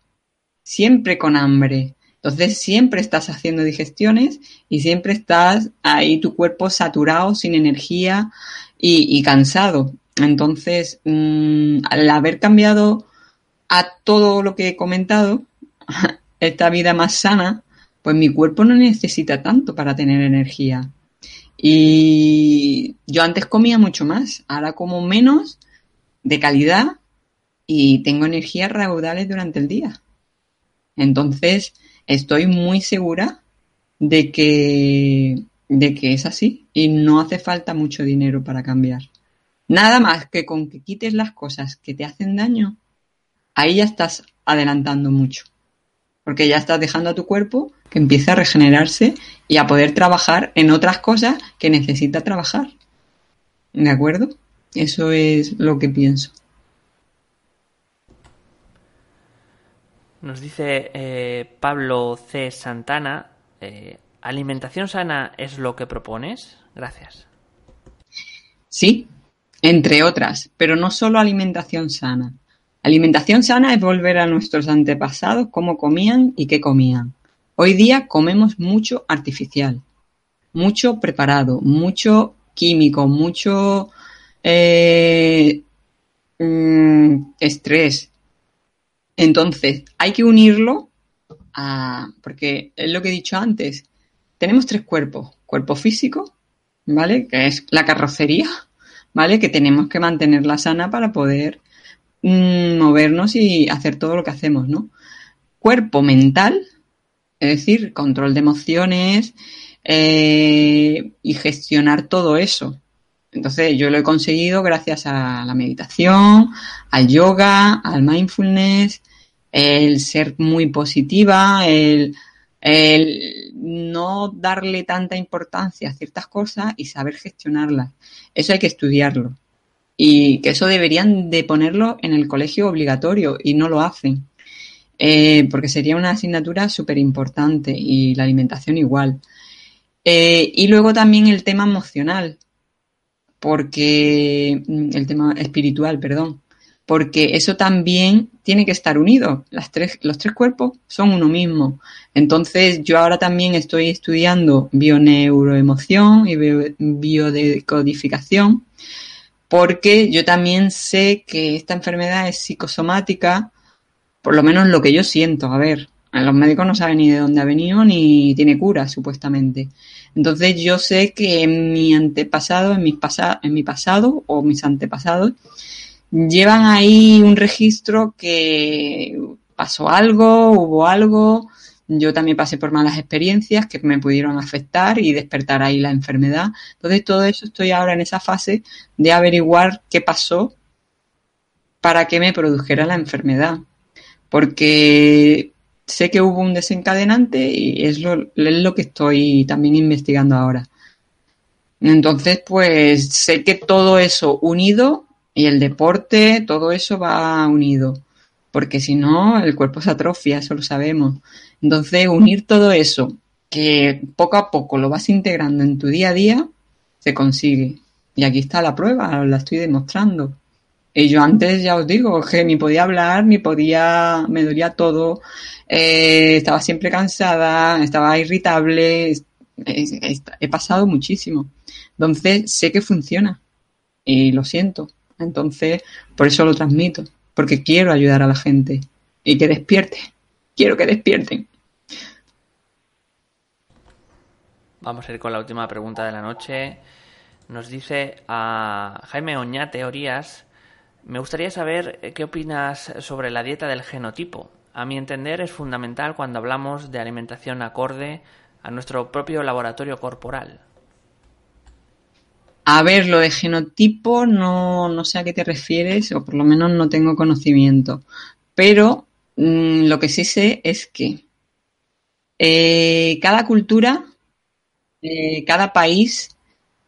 siempre con hambre. Entonces siempre estás haciendo digestiones y siempre estás ahí tu cuerpo saturado, sin energía, y, cansado. Entonces, mm, al haber cambiado a todo lo que he comentado, esta vida más sana, pues mi cuerpo no necesita tanto para tener energía. Y yo antes comía mucho más, ahora como menos de calidad y tengo energías raudales durante el día. Entonces, estoy muy segura de que de que es así y no hace falta mucho dinero para cambiar. Nada más que con que quites las cosas que te hacen daño, ahí ya estás adelantando mucho. Porque ya estás dejando a tu cuerpo que empiece a regenerarse y a poder trabajar en otras cosas que necesita trabajar. ¿De acuerdo? Eso es lo que pienso.
Nos dice eh, Pablo C. Santana, eh, ¿Alimentación sana es lo que propones? Gracias.
Sí, entre otras, pero no solo alimentación sana. Alimentación sana es volver a nuestros antepasados cómo comían y qué comían. Hoy día comemos mucho artificial, mucho preparado, mucho químico, mucho eh, mm, estrés. Entonces, hay que unirlo a, porque es lo que he dicho antes, tenemos tres cuerpos, cuerpo físico, ¿vale? Que es la carrocería, ¿vale? Que tenemos que mantenerla sana para poder mm, movernos y hacer todo lo que hacemos, ¿no? Cuerpo mental, es decir, control de emociones eh, y gestionar todo eso. Entonces yo lo he conseguido gracias a la meditación, al yoga, al mindfulness, el ser muy positiva, el, no darle tanta importancia a ciertas cosas y saber gestionarlas. Eso hay que estudiarlo. Y que eso deberían de ponerlo en el colegio obligatorio y no lo hacen. Eh, porque sería una asignatura súper importante y la alimentación igual. Eh, y luego también el tema emocional porque mm, el tema espiritual, perdón, porque eso también tiene que estar unido. Las tres, los tres cuerpos son uno mismo. Entonces, yo ahora también estoy estudiando bioneuroemoción y biodecodificación, porque yo también sé que esta enfermedad es psicosomática, por lo menos lo que yo siento. A ver, los médicos no saben ni de dónde ha venido ni tiene cura, supuestamente. Entonces yo sé que en mi antepasado, en, mis en mi pasado o mis antepasados, llevan ahí un registro que pasó algo, hubo algo, yo también pasé por malas experiencias que me pudieron afectar y despertar ahí la enfermedad. Entonces todo eso estoy ahora en esa fase de averiguar qué pasó para que me produjera la enfermedad. Porque sé que hubo un desencadenante y es lo, es lo que estoy también investigando ahora. Entonces, pues sé que todo eso unido y el deporte, todo eso va unido, porque si no, el cuerpo se atrofia, eso lo sabemos. Entonces, unir todo eso, que poco a poco lo vas integrando en tu día a día, se consigue. Y aquí está la prueba, la estoy demostrando. Y yo antes, ya os digo, que ni podía hablar, ni podía, me dolía todo, eh, estaba siempre cansada, estaba irritable, he, pasado muchísimo. Entonces, sé que funciona y lo siento. Entonces, por eso lo transmito, porque quiero ayudar a la gente y que despierte. Quiero que despierten.
Vamos a ir con la última pregunta de la noche. Nos dice a Jaime Oña Teorías me gustaría saber eh, qué opinas sobre la dieta del genotipo. A mi entender es fundamental cuando hablamos de alimentación acorde a nuestro propio laboratorio corporal.
A ver, lo de genotipo no, no sé a qué te refieres, o por lo menos no tengo conocimiento. Pero mm, lo que sí sé es que eh, cada cultura, eh, cada país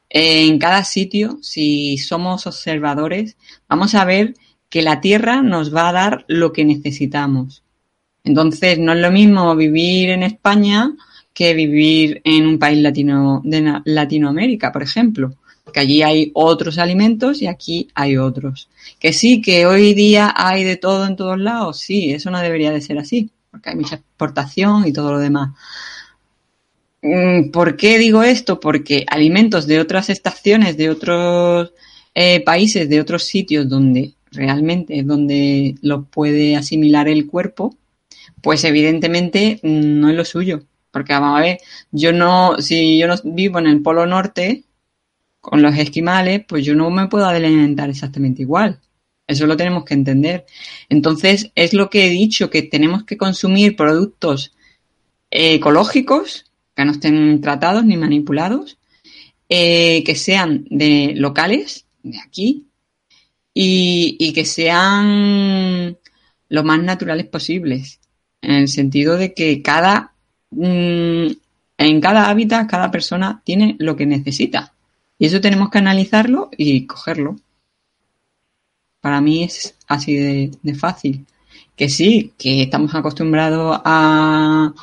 en cada sitio, si somos observadores, vamos a ver que la Tierra nos va a dar lo que necesitamos. Entonces, no es lo mismo vivir en España que vivir en un país latino, de Latinoamérica, por ejemplo, que allí hay otros alimentos y aquí hay otros. Que sí, que hoy día hay de todo en todos lados, sí, eso no debería de ser así, porque hay mucha exportación y todo lo demás. Mm, ¿Por qué digo esto? Porque alimentos de otras estaciones, de otros eh, países, de otros sitios donde realmente es donde lo puede asimilar el cuerpo, pues evidentemente mm, no es lo suyo. Porque vamos a ver, yo no, si yo no vivo en el Polo Norte con los esquimales, pues yo no me puedo alimentar exactamente igual. Eso lo tenemos que entender. Entonces, es lo que he dicho, que tenemos que consumir productos ecológicos que no estén tratados ni manipulados, eh, que sean de locales, de aquí, y, que sean lo más naturales posibles, en el sentido de que cada, mm, en cada hábitat, cada persona tiene lo que necesita. Y eso tenemos que analizarlo y cogerlo. Para mí es así de fácil. Que sí, que estamos acostumbrados a,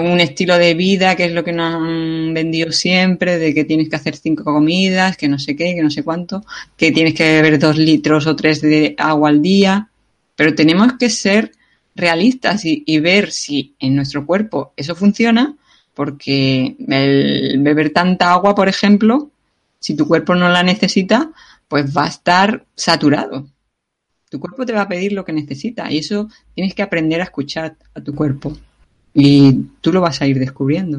un estilo de vida que es lo que nos han vendido siempre, de que tienes que hacer cinco comidas, que no sé qué, que no sé cuánto, que tienes que beber dos litros o tres de agua al día, pero tenemos que ser realistas y, y ver si en nuestro cuerpo eso funciona, porque el beber tanta agua, por ejemplo, si tu cuerpo no la necesita, pues va a estar saturado. Tu cuerpo te va a pedir lo que necesita y eso tienes que aprender a escuchar a tu cuerpo. Y tú lo vas a ir descubriendo.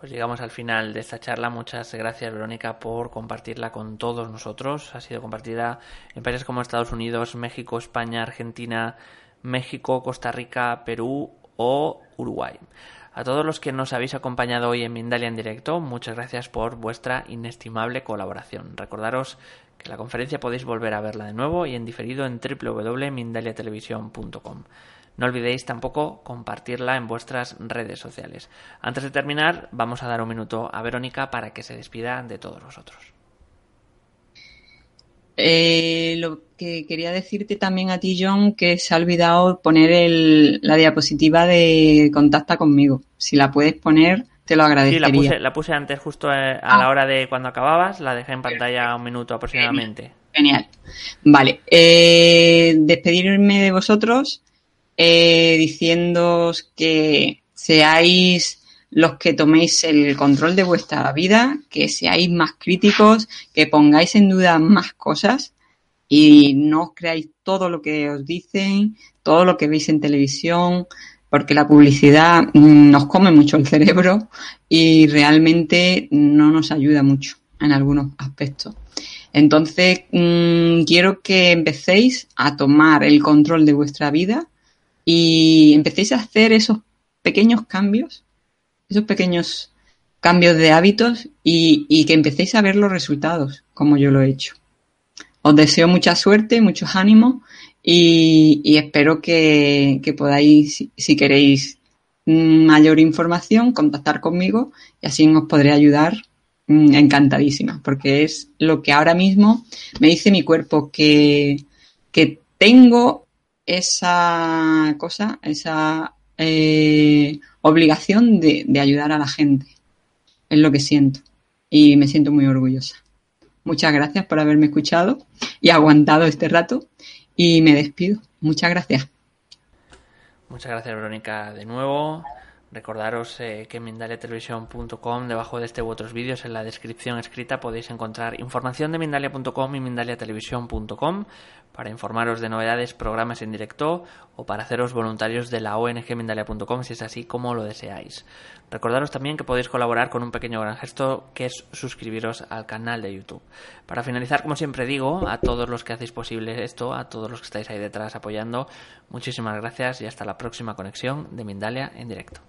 Pues llegamos al final de esta charla. Muchas gracias, Verónica, por compartirla con todos nosotros. Ha sido compartida en países como Estados Unidos, México, España, Argentina, México, Costa Rica, Perú o Uruguay. A todos los que nos habéis acompañado hoy en Mindalia en directo, muchas gracias por vuestra inestimable colaboración. Recordaros que la conferencia podéis volver a verla de nuevo y en diferido en www.mindaliatelevisión.com. No olvidéis tampoco compartirla en vuestras redes sociales. Antes de terminar, vamos a dar un minuto a Verónica para que se despida de todos vosotros.
Eh, lo que quería decirte también a ti, John, que se ha olvidado poner la diapositiva de contacta conmigo. Si la puedes poner, te lo agradecería.
Sí, la puse, antes, justo eh, a la ah. hora de cuando acababas, la dejé en pantalla un minuto aproximadamente.
Genial. Vale, eh, despedirme de vosotros eh, diciéndoos que seáis los que toméis el control de vuestra vida, que seáis más críticos, que pongáis en duda más cosas y no os creáis todo lo que os dicen, todo lo que veis en televisión, porque la publicidad mm, nos come mucho el cerebro y realmente no nos ayuda mucho en algunos aspectos. Entonces, mm, quiero que empecéis a tomar el control de vuestra vida y empecéis a hacer esos pequeños cambios, esos pequeños cambios de hábitos y, que empecéis a ver los resultados, como yo lo he hecho. Os deseo mucha suerte, muchos ánimos y, espero que, podáis, si, queréis mayor información, contactar conmigo y así os podré ayudar mm, encantadísima, porque es lo que ahora mismo me dice mi cuerpo que, que tengo esa cosa, esa eh, obligación de, ayudar a la gente. Es lo que siento y me siento muy orgullosa. Muchas gracias por haberme escuchado y aguantado este rato y me despido. Muchas gracias.
Muchas gracias, Verónica, de nuevo. Recordaros eh, que en mindaliatelevisión.com, debajo de este u otros vídeos, en la descripción escrita podéis encontrar información de Mindalia.com y mindaliatelevisión.com para informaros de novedades, programas en directo o para haceros voluntarios de la ONG Mindalia.com si es así como lo deseáis. Recordaros también que podéis colaborar con un pequeño gran gesto que es suscribiros al canal de YouTube. Para finalizar, como siempre digo, a todos los que hacéis posible esto, a todos los que estáis ahí detrás apoyando, muchísimas gracias y hasta la próxima conexión de Mindalia en directo.